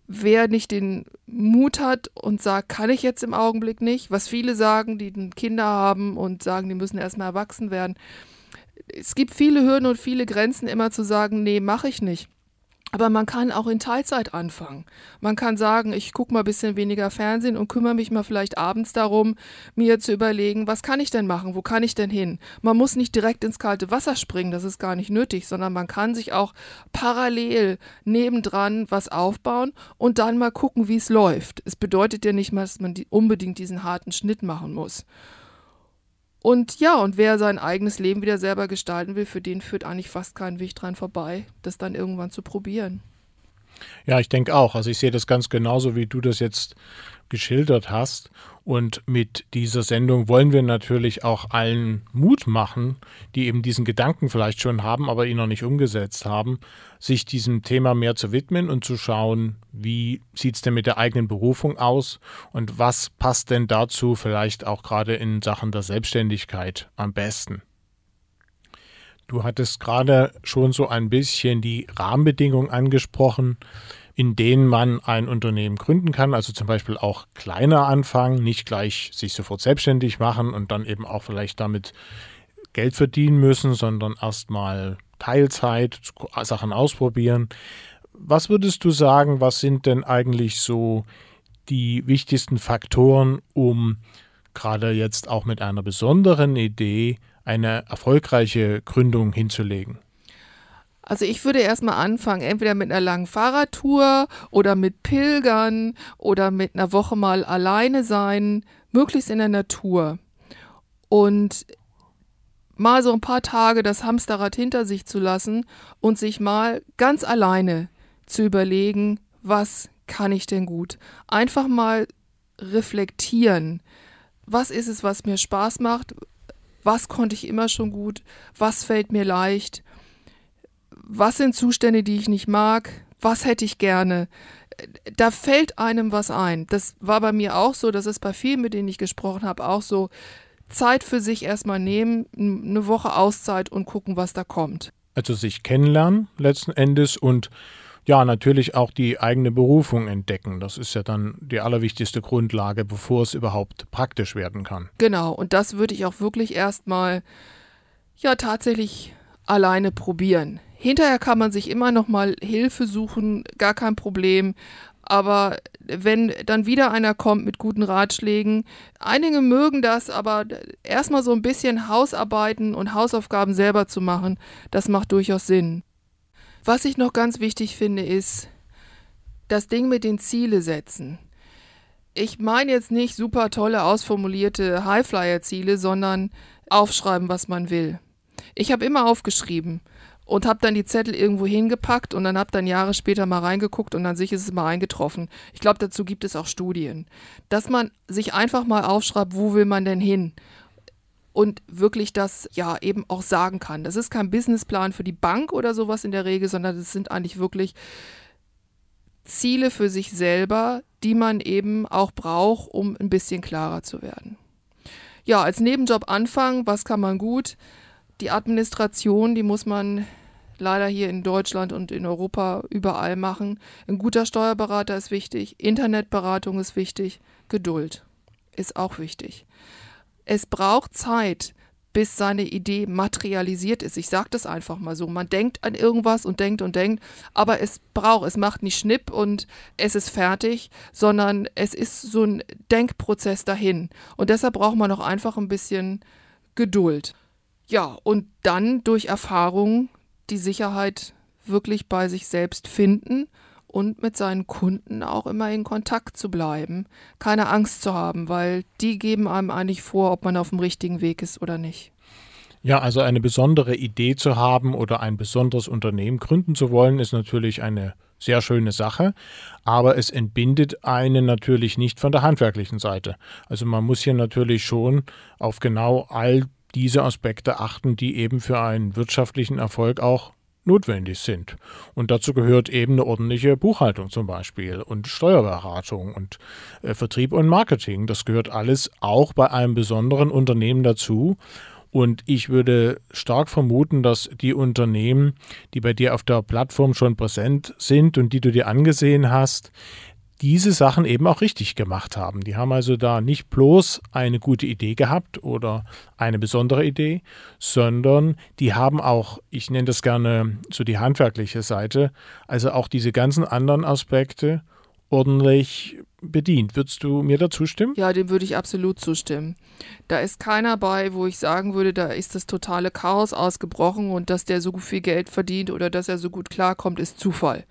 wer nicht den Mut hat und sagt, kann ich jetzt im Augenblick nicht, was viele sagen, die Kinder haben und sagen, die müssen erstmal erwachsen werden. Es gibt viele Hürden und viele Grenzen, immer zu sagen, nee, mache ich nicht. Aber man kann auch in Teilzeit anfangen. Man kann sagen, ich gucke mal ein bisschen weniger Fernsehen und kümmere mich mal vielleicht abends darum, mir zu überlegen, was kann ich denn machen, wo kann ich denn hin. Man muss nicht direkt ins kalte Wasser springen, das ist gar nicht nötig, sondern man kann sich auch parallel nebendran was aufbauen und dann mal gucken, wie es läuft. Es bedeutet ja nicht mal, dass man die, unbedingt diesen harten Schnitt machen muss. Und ja, und wer sein eigenes Leben wieder selber gestalten will, für den führt eigentlich fast kein Weg dran vorbei, das dann irgendwann zu probieren. Ja, ich denke auch. Also ich sehe das ganz genauso, wie du das jetzt geschildert hast. Und mit dieser Sendung wollen wir natürlich auch allen Mut machen, die eben diesen Gedanken vielleicht schon haben, aber ihn noch nicht umgesetzt haben, sich diesem Thema mehr zu widmen und zu schauen, wie sieht es denn mit der eigenen Berufung aus und was passt denn dazu vielleicht auch gerade in Sachen der Selbstständigkeit am besten. Du hattest gerade schon so ein bisschen die Rahmenbedingungen angesprochen in denen man ein Unternehmen gründen kann, also zum Beispiel auch kleiner anfangen, nicht gleich sich sofort selbstständig machen und dann eben auch vielleicht damit Geld verdienen müssen, sondern erstmal Teilzeit, Sachen ausprobieren. Was würdest du sagen, was sind denn eigentlich so die wichtigsten Faktoren, um gerade jetzt auch mit einer besonderen Idee eine erfolgreiche Gründung hinzulegen? Also ich würde erstmal anfangen, entweder mit einer langen Fahrradtour oder mit Pilgern oder mit einer Woche mal alleine sein, möglichst in der Natur. Und mal so ein paar Tage das Hamsterrad hinter sich zu lassen und sich mal ganz alleine zu überlegen, was kann ich denn gut? Einfach mal reflektieren. Was ist es, was mir Spaß macht? Was konnte ich immer schon gut? Was fällt mir leicht? was sind Zustände, die ich nicht mag, was hätte ich gerne. Da fällt einem was ein. Das war bei mir auch so, das ist bei vielen, mit denen ich gesprochen habe, auch so. Zeit für sich erstmal nehmen, eine Woche Auszeit und gucken, was da kommt. Also sich kennenlernen letzten Endes und ja, natürlich auch die eigene Berufung entdecken. Das ist ja dann die allerwichtigste Grundlage, bevor es überhaupt praktisch werden kann. Genau, und das würde ich auch wirklich erstmal ja tatsächlich alleine probieren. Hinterher kann man sich immer noch mal Hilfe suchen, gar kein Problem. Aber wenn dann wieder einer kommt mit guten Ratschlägen, einige mögen das, aber erstmal so ein bisschen Hausarbeiten und Hausaufgaben selber zu machen, das macht durchaus Sinn. Was ich noch ganz wichtig finde, ist das Ding mit den Ziele setzen. Ich meine jetzt nicht super tolle, ausformulierte Highflyer-Ziele, sondern aufschreiben, was man will. Ich habe immer aufgeschrieben und habe dann die Zettel irgendwo hingepackt und dann habe dann Jahre später mal reingeguckt und dann sich ist es mal eingetroffen. Ich glaube, dazu gibt es auch Studien, dass man sich einfach mal aufschreibt, wo will man denn hin? Und wirklich das ja eben auch sagen kann. Das ist kein Businessplan für die Bank oder sowas in der Regel, sondern das sind eigentlich wirklich Ziele für sich selber, die man eben auch braucht, um ein bisschen klarer zu werden. Ja, als Nebenjob anfangen, was kann man gut? Die Administration, die muss man leider hier in Deutschland und in Europa überall machen. Ein guter Steuerberater ist wichtig, Internetberatung ist wichtig, Geduld ist auch wichtig. Es braucht Zeit, bis seine Idee materialisiert ist. Ich sage das einfach mal so. Man denkt an irgendwas und denkt und denkt, aber es braucht, es macht nicht Schnipp und es ist fertig, sondern es ist so ein Denkprozess dahin. Und deshalb braucht man auch einfach ein bisschen Geduld. Ja, und dann durch Erfahrung die Sicherheit wirklich bei sich selbst finden und mit seinen Kunden auch immer in Kontakt zu bleiben, keine Angst zu haben, weil die geben einem eigentlich vor, ob man auf dem richtigen Weg ist oder nicht. Ja, also eine besondere Idee zu haben oder ein besonderes Unternehmen gründen zu wollen, ist natürlich eine sehr schöne Sache, aber es entbindet einen natürlich nicht von der handwerklichen Seite. Also man muss hier natürlich schon auf genau all diese Aspekte achten, die eben für einen wirtschaftlichen Erfolg auch notwendig sind. Und dazu gehört eben eine ordentliche Buchhaltung zum Beispiel und Steuerberatung und äh, Vertrieb und Marketing. Das gehört alles auch bei einem besonderen Unternehmen dazu. Und ich würde stark vermuten, dass die Unternehmen, die bei dir auf der Plattform schon präsent sind und die du dir angesehen hast, diese Sachen eben auch richtig gemacht haben. Die haben also da nicht bloß eine gute Idee gehabt oder eine besondere Idee, sondern die haben auch, ich nenne das gerne so die handwerkliche Seite, also auch diese ganzen anderen Aspekte ordentlich bedient. Würdest du mir da zustimmen? Ja, dem würde ich absolut zustimmen. Da ist keiner bei, wo ich sagen würde, da ist das totale Chaos ausgebrochen und dass der so viel Geld verdient oder dass er so gut klarkommt, ist Zufall.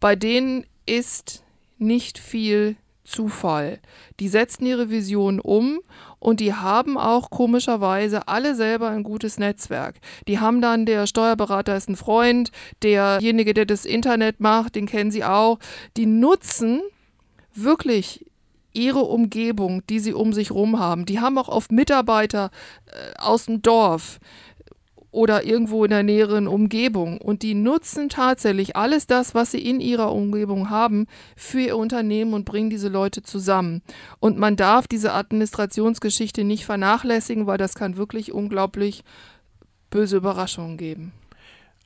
Bei denen ist nicht viel Zufall. Die setzen ihre Vision um und die haben auch komischerweise alle selber ein gutes Netzwerk. Die haben dann, der Steuerberater ist ein Freund, derjenige, der das Internet macht, den kennen sie auch. Die nutzen wirklich ihre Umgebung, die sie um sich rum haben. Die haben auch oft Mitarbeiter äh, aus dem Dorf, oder irgendwo in der näheren Umgebung. Und die nutzen tatsächlich alles das, was sie in ihrer Umgebung haben, für ihr Unternehmen und bringen diese Leute zusammen. Und man darf diese Administrationsgeschichte nicht vernachlässigen, weil das kann wirklich unglaublich böse Überraschungen geben.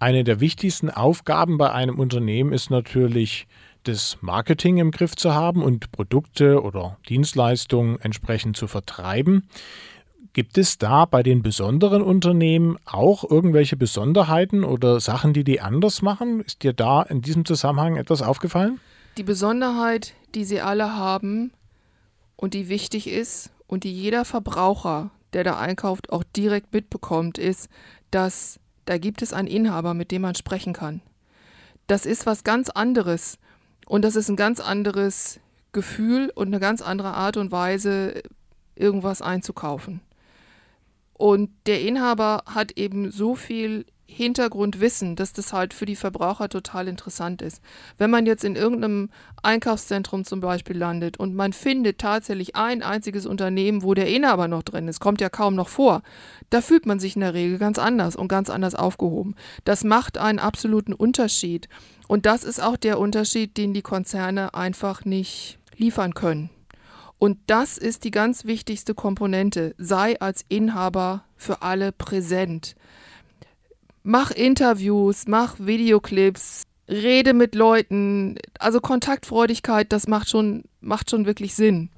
Eine der wichtigsten Aufgaben bei einem Unternehmen ist natürlich, das Marketing im Griff zu haben und Produkte oder Dienstleistungen entsprechend zu vertreiben. Gibt es da bei den besonderen Unternehmen auch irgendwelche Besonderheiten oder Sachen, die die anders machen? Ist dir da in diesem Zusammenhang etwas aufgefallen? Die Besonderheit, die sie alle haben und die wichtig ist und die jeder Verbraucher, der da einkauft, auch direkt mitbekommt, ist, dass da gibt es einen Inhaber, mit dem man sprechen kann. Das ist was ganz anderes und das ist ein ganz anderes Gefühl und eine ganz andere Art und Weise, irgendwas einzukaufen. Und der Inhaber hat eben so viel Hintergrundwissen, dass das halt für die Verbraucher total interessant ist. Wenn man jetzt in irgendeinem Einkaufszentrum zum Beispiel landet und man findet tatsächlich ein einziges Unternehmen, wo der Inhaber noch drin ist, kommt ja kaum noch vor, da fühlt man sich in der Regel ganz anders und ganz anders aufgehoben. Das macht einen absoluten Unterschied. Und das ist auch der Unterschied, den die Konzerne einfach nicht liefern können. Und das ist die ganz wichtigste Komponente. Sei als Inhaber für alle präsent. Mach Interviews, mach Videoclips, rede mit Leuten. Also Kontaktfreudigkeit, das macht schon, macht schon wirklich Sinn.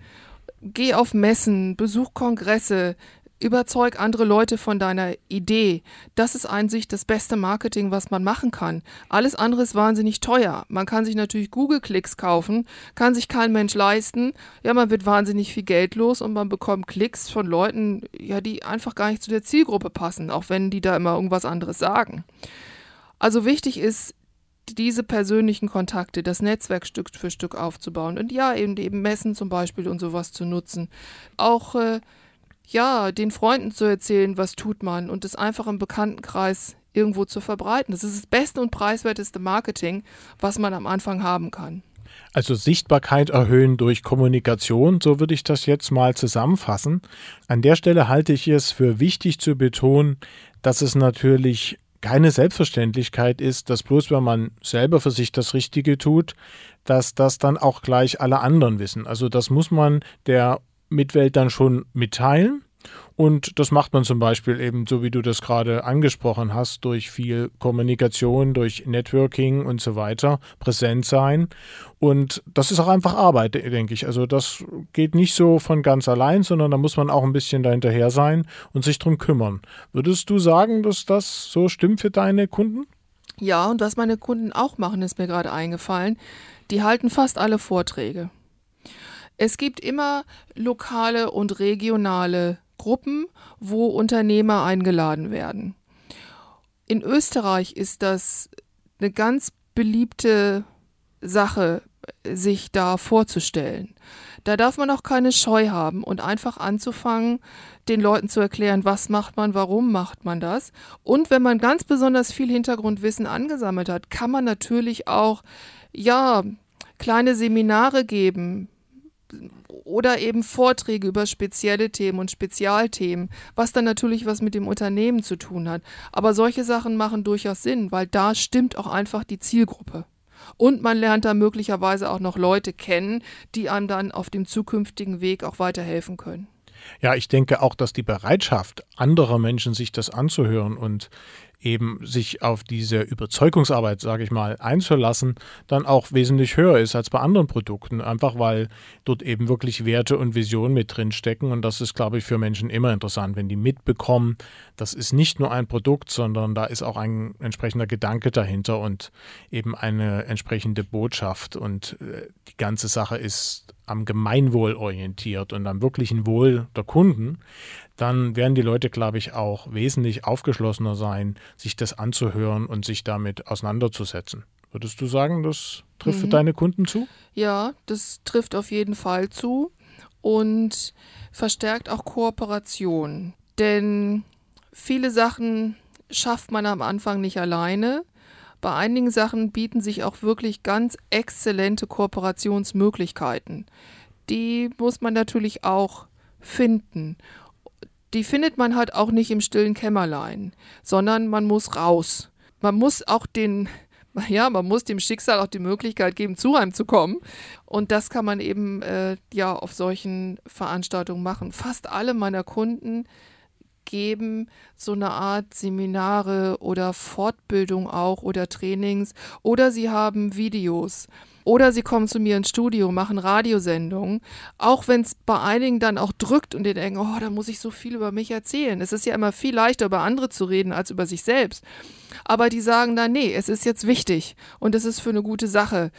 Geh auf Messen, besuch Kongresse, Überzeug andere Leute von deiner Idee. Das ist einzig das beste Marketing, was man machen kann. Alles andere ist wahnsinnig teuer. Man kann sich natürlich Google-Klicks kaufen, kann sich kein Mensch leisten. Ja, man wird wahnsinnig viel Geld los und man bekommt Klicks von Leuten, ja, die einfach gar nicht zu der Zielgruppe passen, auch wenn die da immer irgendwas anderes sagen. Also wichtig ist, diese persönlichen Kontakte, das Netzwerk Stück für Stück aufzubauen und ja, eben, eben Messen zum Beispiel und sowas zu nutzen. Auch äh, ja, den Freunden zu erzählen, was tut man und es einfach im Bekanntenkreis irgendwo zu verbreiten. Das ist das beste und preiswerteste Marketing, was man am Anfang haben kann. Also Sichtbarkeit erhöhen durch Kommunikation, so würde ich das jetzt mal zusammenfassen. An der Stelle halte ich es für wichtig zu betonen, dass es natürlich keine Selbstverständlichkeit ist, dass bloß wenn man selber für sich das Richtige tut, dass das dann auch gleich alle anderen wissen. Also das muss man der Mitwelt dann schon mitteilen. Und das macht man zum Beispiel eben, so wie du das gerade angesprochen hast, durch viel Kommunikation, durch Networking und so weiter, präsent sein. Und das ist auch einfach Arbeit, denke ich. Also das geht nicht so von ganz allein, sondern da muss man auch ein bisschen dahinterher sein und sich drum kümmern. Würdest du sagen, dass das so stimmt für deine Kunden? Ja, und was meine Kunden auch machen, ist mir gerade eingefallen. Die halten fast alle Vorträge. Es gibt immer lokale und regionale Gruppen, wo Unternehmer eingeladen werden. In Österreich ist das eine ganz beliebte Sache, sich da vorzustellen. Da darf man auch keine Scheu haben und einfach anzufangen, den Leuten zu erklären, was macht man, warum macht man das. Und wenn man ganz besonders viel Hintergrundwissen angesammelt hat, kann man natürlich auch, ja, kleine Seminare geben, oder eben Vorträge über spezielle Themen und Spezialthemen, was dann natürlich was mit dem Unternehmen zu tun hat. Aber solche Sachen machen durchaus Sinn, weil da stimmt auch einfach die Zielgruppe. Und man lernt da möglicherweise auch noch Leute kennen, die einem dann auf dem zukünftigen Weg auch weiterhelfen können. Ja, ich denke auch, dass die Bereitschaft anderer Menschen, sich das anzuhören und eben sich auf diese Überzeugungsarbeit, sage ich mal, einzulassen, dann auch wesentlich höher ist als bei anderen Produkten. Einfach weil dort eben wirklich Werte und Visionen mit drin stecken. Und das ist, glaube ich, für Menschen immer interessant, wenn die mitbekommen, das ist nicht nur ein Produkt, sondern da ist auch ein entsprechender Gedanke dahinter und eben eine entsprechende Botschaft. Und äh, die ganze Sache ist am Gemeinwohl orientiert und am wirklichen Wohl der Kunden, dann werden die Leute, glaube ich, auch wesentlich aufgeschlossener sein, sich das anzuhören und sich damit auseinanderzusetzen. Würdest du sagen, das trifft mhm. für deine Kunden zu? Ja, das trifft auf jeden Fall zu und verstärkt auch Kooperation. Denn viele Sachen schafft man am Anfang nicht alleine. Bei einigen Sachen bieten sich auch wirklich ganz exzellente Kooperationsmöglichkeiten. Die muss man natürlich auch finden die findet man halt auch nicht im stillen Kämmerlein, sondern man muss raus. Man muss auch den, ja, man muss dem Schicksal auch die Möglichkeit geben, zu einem zu kommen. Und das kann man eben äh, ja auf solchen Veranstaltungen machen. Fast alle meiner Kunden geben so eine Art Seminare oder Fortbildung auch oder Trainings oder sie haben Videos. Oder sie kommen zu mir ins Studio, machen Radiosendungen, auch wenn es bei einigen dann auch drückt und die denken, oh, da muss ich so viel über mich erzählen. Es ist ja immer viel leichter, über andere zu reden, als über sich selbst. Aber die sagen dann, nee, es ist jetzt wichtig und es ist für eine gute Sache.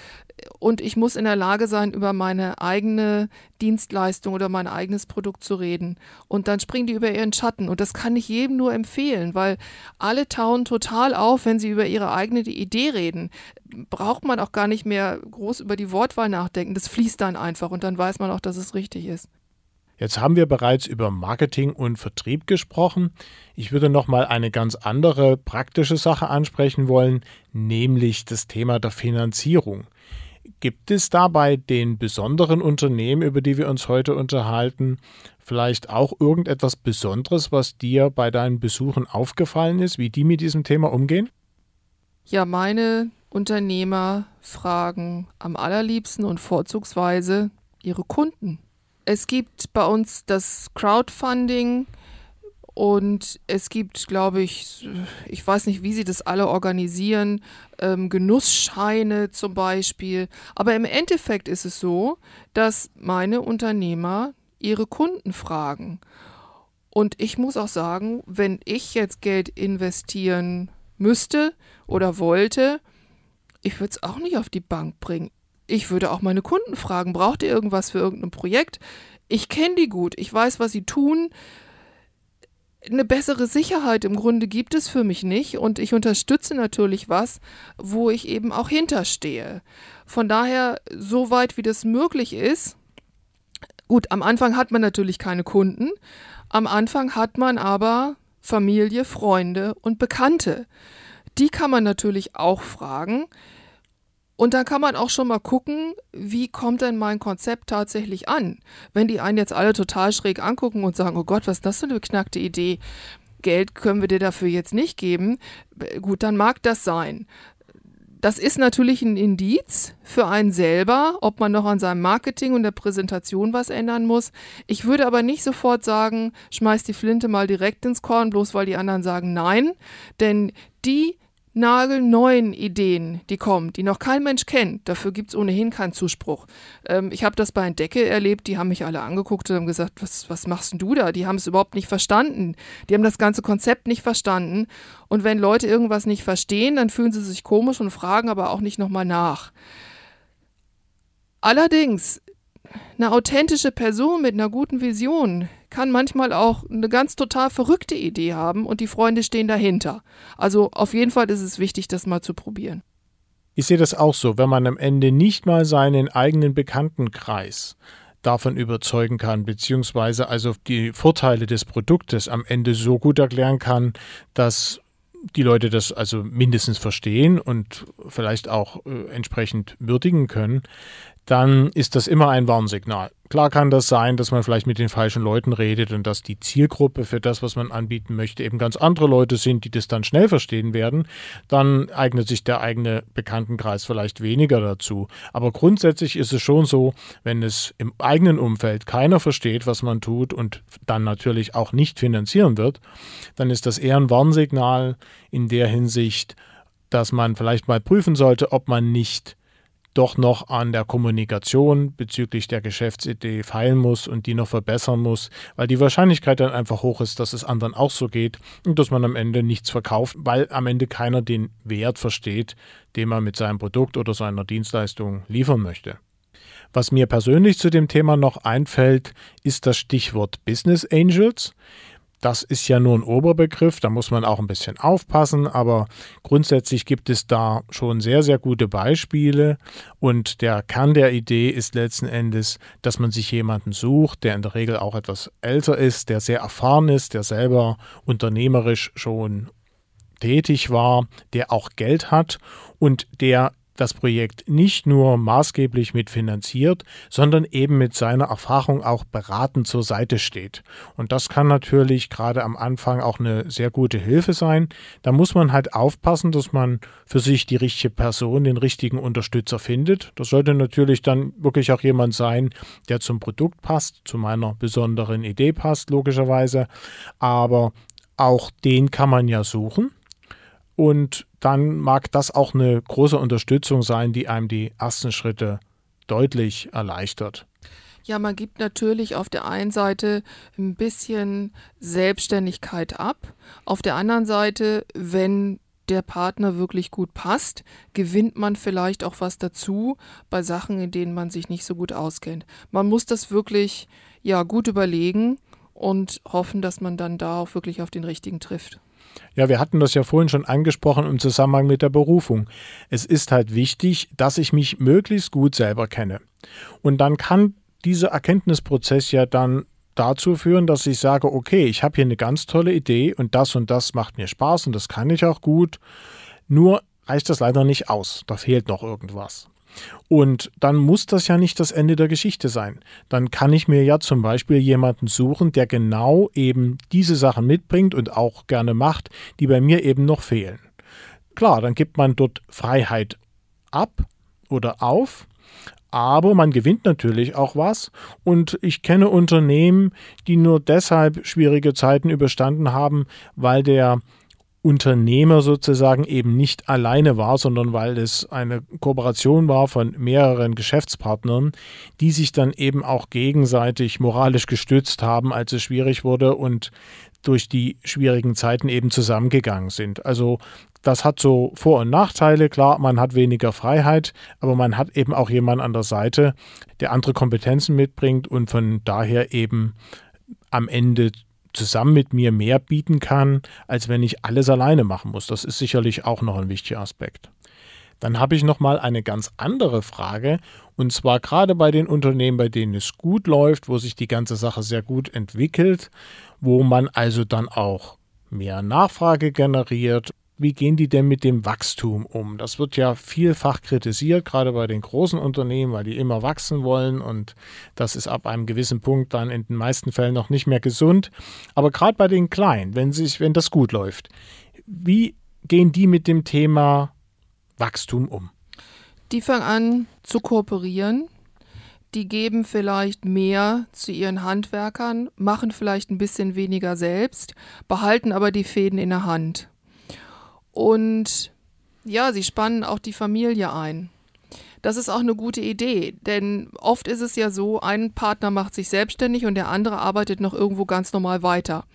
Und ich muss in der Lage sein, über meine eigene Dienstleistung oder mein eigenes Produkt zu reden. Und dann springen die über ihren Schatten. Und das kann ich jedem nur empfehlen, weil alle tauen total auf, wenn sie über ihre eigene Idee reden. Braucht man auch gar nicht mehr groß über die Wortwahl nachdenken. Das fließt dann einfach und dann weiß man auch, dass es richtig ist. Jetzt haben wir bereits über Marketing und Vertrieb gesprochen. Ich würde noch mal eine ganz andere praktische Sache ansprechen wollen, nämlich das Thema der Finanzierung. Gibt es da bei den besonderen Unternehmen, über die wir uns heute unterhalten, vielleicht auch irgendetwas Besonderes, was dir bei deinen Besuchen aufgefallen ist, wie die mit diesem Thema umgehen? Ja, meine Unternehmer fragen am allerliebsten und vorzugsweise ihre Kunden. Es gibt bei uns das Crowdfunding und es gibt, glaube ich, ich weiß nicht, wie sie das alle organisieren, ähm, Genussscheine zum Beispiel. Aber im Endeffekt ist es so, dass meine Unternehmer ihre Kunden fragen. Und ich muss auch sagen, wenn ich jetzt Geld investieren müsste oder wollte, ich würde es auch nicht auf die Bank bringen. Ich würde auch meine Kunden fragen, braucht ihr irgendwas für irgendein Projekt? Ich kenne die gut, ich weiß, was sie tun. Eine bessere Sicherheit im Grunde gibt es für mich nicht und ich unterstütze natürlich was, wo ich eben auch hinterstehe. Von daher, so weit wie das möglich ist, gut, am Anfang hat man natürlich keine Kunden, am Anfang hat man aber Familie, Freunde und Bekannte. Die kann man natürlich auch fragen. Und dann kann man auch schon mal gucken, wie kommt denn mein Konzept tatsächlich an? Wenn die einen jetzt alle total schräg angucken und sagen, oh Gott, was ist das für eine beknackte Idee? Geld können wir dir dafür jetzt nicht geben. Gut, dann mag das sein. Das ist natürlich ein Indiz für einen selber, ob man noch an seinem Marketing und der Präsentation was ändern muss. Ich würde aber nicht sofort sagen, schmeiß die Flinte mal direkt ins Korn, bloß weil die anderen sagen nein. Denn die nagelneuen Ideen, die kommen, die noch kein Mensch kennt. Dafür gibt es ohnehin keinen Zuspruch. Ähm, ich habe das bei Entdecke erlebt, die haben mich alle angeguckt und haben gesagt, was, was machst denn du da? Die haben es überhaupt nicht verstanden. Die haben das ganze Konzept nicht verstanden. Und wenn Leute irgendwas nicht verstehen, dann fühlen sie sich komisch und fragen aber auch nicht nochmal nach. Allerdings, eine authentische Person mit einer guten Vision, kann manchmal auch eine ganz total verrückte Idee haben und die Freunde stehen dahinter. Also auf jeden Fall ist es wichtig, das mal zu probieren. Ich sehe das auch so, wenn man am Ende nicht mal seinen eigenen Bekanntenkreis davon überzeugen kann, beziehungsweise also die Vorteile des Produktes am Ende so gut erklären kann, dass die Leute das also mindestens verstehen und vielleicht auch äh, entsprechend würdigen können, dann ist das immer ein Warnsignal. Klar kann das sein, dass man vielleicht mit den falschen Leuten redet und dass die Zielgruppe für das, was man anbieten möchte, eben ganz andere Leute sind, die das dann schnell verstehen werden. Dann eignet sich der eigene Bekanntenkreis vielleicht weniger dazu. Aber grundsätzlich ist es schon so, wenn es im eigenen Umfeld keiner versteht, was man tut und dann natürlich auch nicht finanzieren wird, dann ist das eher ein Warnsignal in der Hinsicht, dass man vielleicht mal prüfen sollte, ob man nicht doch noch an der Kommunikation bezüglich der Geschäftsidee feilen muss und die noch verbessern muss, weil die Wahrscheinlichkeit dann einfach hoch ist, dass es anderen auch so geht und dass man am Ende nichts verkauft, weil am Ende keiner den Wert versteht, den man mit seinem Produkt oder seiner Dienstleistung liefern möchte. Was mir persönlich zu dem Thema noch einfällt, ist das Stichwort Business Angels. Das ist ja nur ein Oberbegriff, da muss man auch ein bisschen aufpassen, aber grundsätzlich gibt es da schon sehr, sehr gute Beispiele. Und der Kern der Idee ist letzten Endes, dass man sich jemanden sucht, der in der Regel auch etwas älter ist, der sehr erfahren ist, der selber unternehmerisch schon tätig war, der auch Geld hat und der das Projekt nicht nur maßgeblich mitfinanziert, sondern eben mit seiner Erfahrung auch beratend zur Seite steht. Und das kann natürlich gerade am Anfang auch eine sehr gute Hilfe sein. Da muss man halt aufpassen, dass man für sich die richtige Person, den richtigen Unterstützer findet. Das sollte natürlich dann wirklich auch jemand sein, der zum Produkt passt, zu meiner besonderen Idee passt, logischerweise. Aber auch den kann man ja suchen. Und dann mag das auch eine große Unterstützung sein, die einem die ersten Schritte deutlich erleichtert. Ja, man gibt natürlich auf der einen Seite ein bisschen Selbstständigkeit ab. Auf der anderen Seite, wenn der Partner wirklich gut passt, gewinnt man vielleicht auch was dazu bei Sachen, in denen man sich nicht so gut auskennt. Man muss das wirklich ja gut überlegen und hoffen, dass man dann da auch wirklich auf den richtigen trifft. Ja, wir hatten das ja vorhin schon angesprochen im Zusammenhang mit der Berufung. Es ist halt wichtig, dass ich mich möglichst gut selber kenne. Und dann kann dieser Erkenntnisprozess ja dann dazu führen, dass ich sage, okay, ich habe hier eine ganz tolle Idee und das und das macht mir Spaß und das kann ich auch gut. Nur reicht das leider nicht aus. Da fehlt noch irgendwas. Und dann muss das ja nicht das Ende der Geschichte sein. Dann kann ich mir ja zum Beispiel jemanden suchen, der genau eben diese Sachen mitbringt und auch gerne macht, die bei mir eben noch fehlen. Klar, dann gibt man dort Freiheit ab oder auf, aber man gewinnt natürlich auch was. Und ich kenne Unternehmen, die nur deshalb schwierige Zeiten überstanden haben, weil der Unternehmer sozusagen eben nicht alleine war, sondern weil es eine Kooperation war von mehreren Geschäftspartnern, die sich dann eben auch gegenseitig moralisch gestützt haben, als es schwierig wurde und durch die schwierigen Zeiten eben zusammengegangen sind. Also das hat so Vor- und Nachteile. Klar, man hat weniger Freiheit, aber man hat eben auch jemanden an der Seite, der andere Kompetenzen mitbringt und von daher eben am Ende zusammen mit mir mehr bieten kann, als wenn ich alles alleine machen muss. Das ist sicherlich auch noch ein wichtiger Aspekt. Dann habe ich noch mal eine ganz andere Frage und zwar gerade bei den Unternehmen, bei denen es gut läuft, wo sich die ganze Sache sehr gut entwickelt, wo man also dann auch mehr Nachfrage generiert wie gehen die denn mit dem Wachstum um? Das wird ja vielfach kritisiert, gerade bei den großen Unternehmen, weil die immer wachsen wollen und das ist ab einem gewissen Punkt dann in den meisten Fällen noch nicht mehr gesund. Aber gerade bei den Kleinen, wenn, sich, wenn das gut läuft, wie gehen die mit dem Thema Wachstum um? Die fangen an zu kooperieren. Die geben vielleicht mehr zu ihren Handwerkern, machen vielleicht ein bisschen weniger selbst, behalten aber die Fäden in der Hand. Und ja, sie spannen auch die Familie ein. Das ist auch eine gute Idee, denn oft ist es ja so, ein Partner macht sich selbstständig und der andere arbeitet noch irgendwo ganz normal weiter.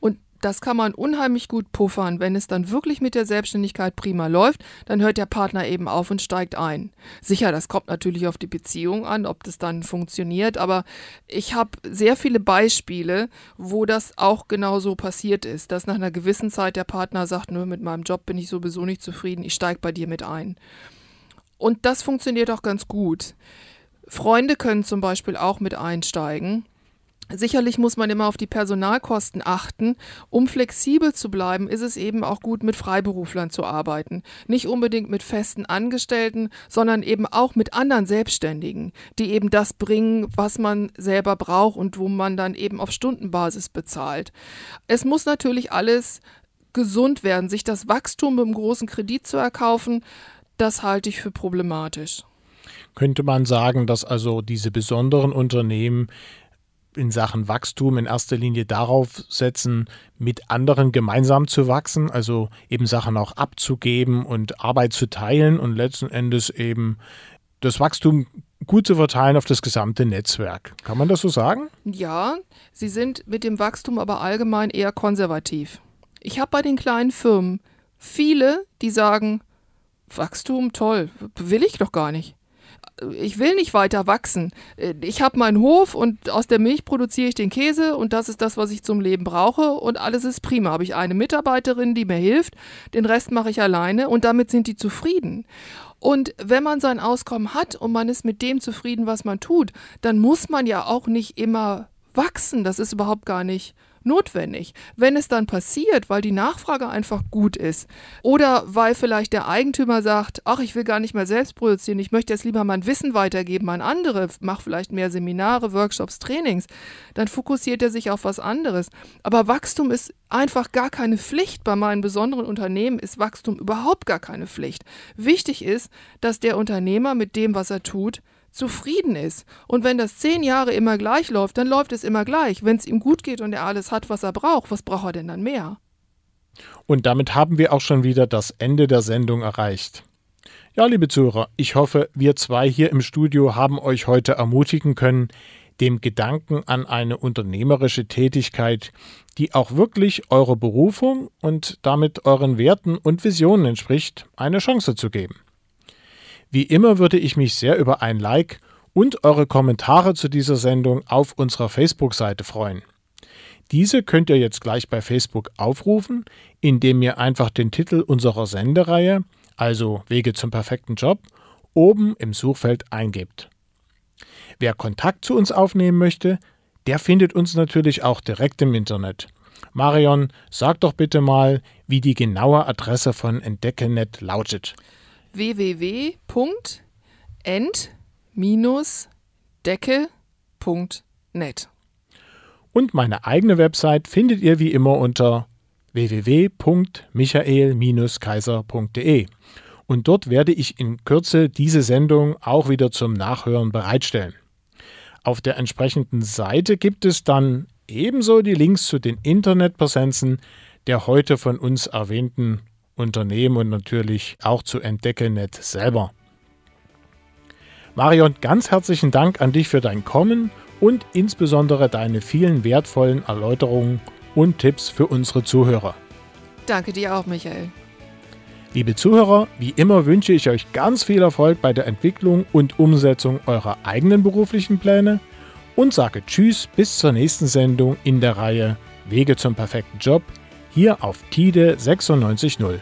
Und das kann man unheimlich gut puffern. Wenn es dann wirklich mit der Selbstständigkeit prima läuft, dann hört der Partner eben auf und steigt ein. Sicher, das kommt natürlich auf die Beziehung an, ob das dann funktioniert, aber ich habe sehr viele Beispiele, wo das auch genau so passiert ist, dass nach einer gewissen Zeit der Partner sagt, nur mit meinem Job bin ich sowieso nicht zufrieden, ich steige bei dir mit ein. Und das funktioniert auch ganz gut. Freunde können zum Beispiel auch mit einsteigen Sicherlich muss man immer auf die Personalkosten achten. Um flexibel zu bleiben, ist es eben auch gut, mit Freiberuflern zu arbeiten. Nicht unbedingt mit festen Angestellten, sondern eben auch mit anderen Selbstständigen, die eben das bringen, was man selber braucht und wo man dann eben auf Stundenbasis bezahlt. Es muss natürlich alles gesund werden. Sich das Wachstum mit einem großen Kredit zu erkaufen, das halte ich für problematisch. Könnte man sagen, dass also diese besonderen Unternehmen in Sachen Wachstum in erster Linie darauf setzen, mit anderen gemeinsam zu wachsen, also eben Sachen auch abzugeben und Arbeit zu teilen und letzten Endes eben das Wachstum gut zu verteilen auf das gesamte Netzwerk. Kann man das so sagen? Ja, sie sind mit dem Wachstum aber allgemein eher konservativ. Ich habe bei den kleinen Firmen viele, die sagen, Wachstum toll, will ich doch gar nicht ich will nicht weiter wachsen. Äh, ich habe meinen Hof und aus der Milch produziere ich den Käse und das ist das, was ich zum Leben brauche und alles ist prima. Habe ich eine Mitarbeiterin, die mir hilft, den Rest mache ich alleine und damit sind die zufrieden. Und wenn man sein Auskommen hat und man ist mit dem zufrieden, was man tut, dann muss man ja auch nicht immer wachsen. Das ist überhaupt gar nicht notwendig. Wenn es dann passiert, weil die Nachfrage einfach gut ist oder weil vielleicht der Eigentümer sagt, ach, ich will gar nicht mehr selbst produzieren, ich möchte jetzt lieber mein Wissen weitergeben an andere, mach vielleicht mehr Seminare, Workshops, Trainings, dann fokussiert er sich auf was anderes. Aber Wachstum ist einfach gar keine Pflicht. Bei meinen besonderen Unternehmen ist Wachstum überhaupt gar keine Pflicht. Wichtig ist, dass der Unternehmer mit dem, was er tut, zufrieden ist. Und wenn das zehn Jahre immer gleich läuft, dann läuft es immer gleich. Wenn es ihm gut geht und er alles hat, was er braucht, was braucht er denn dann mehr? Und damit haben wir auch schon wieder das Ende der Sendung erreicht. Ja, liebe Zuhörer, ich hoffe, wir zwei hier im Studio haben euch heute ermutigen können, dem Gedanken an eine unternehmerische Tätigkeit, die auch wirklich eurer Berufung und damit euren Werten und Visionen entspricht, eine Chance zu geben. Wie immer würde ich mich sehr über ein Like und eure Kommentare zu dieser Sendung auf unserer Facebook-Seite freuen. Diese könnt ihr jetzt gleich bei Facebook aufrufen, indem ihr einfach den Titel unserer Sendereihe, also Wege zum perfekten Job, oben im Suchfeld eingebt. Wer Kontakt zu uns aufnehmen möchte, der findet uns natürlich auch direkt im Internet. Marion, sag doch bitte mal, wie die genaue Adresse von Entdeckenet lautet www.end-decke.net. Und meine eigene Website findet ihr wie immer unter www.michael-kaiser.de. Und dort werde ich in Kürze diese Sendung auch wieder zum Nachhören bereitstellen. Auf der entsprechenden Seite gibt es dann ebenso die Links zu den Internetpräsenzen der heute von uns erwähnten Unternehmen und natürlich auch zu Entdeckenet selber. Marion, ganz herzlichen Dank an dich für dein Kommen und insbesondere deine vielen wertvollen Erläuterungen und Tipps für unsere Zuhörer. Danke dir auch, Michael. Liebe Zuhörer, wie immer wünsche ich euch ganz viel Erfolg bei der Entwicklung und Umsetzung eurer eigenen beruflichen Pläne und sage Tschüss bis zur nächsten Sendung in der Reihe Wege zum perfekten Job hier auf TIDE 96.0.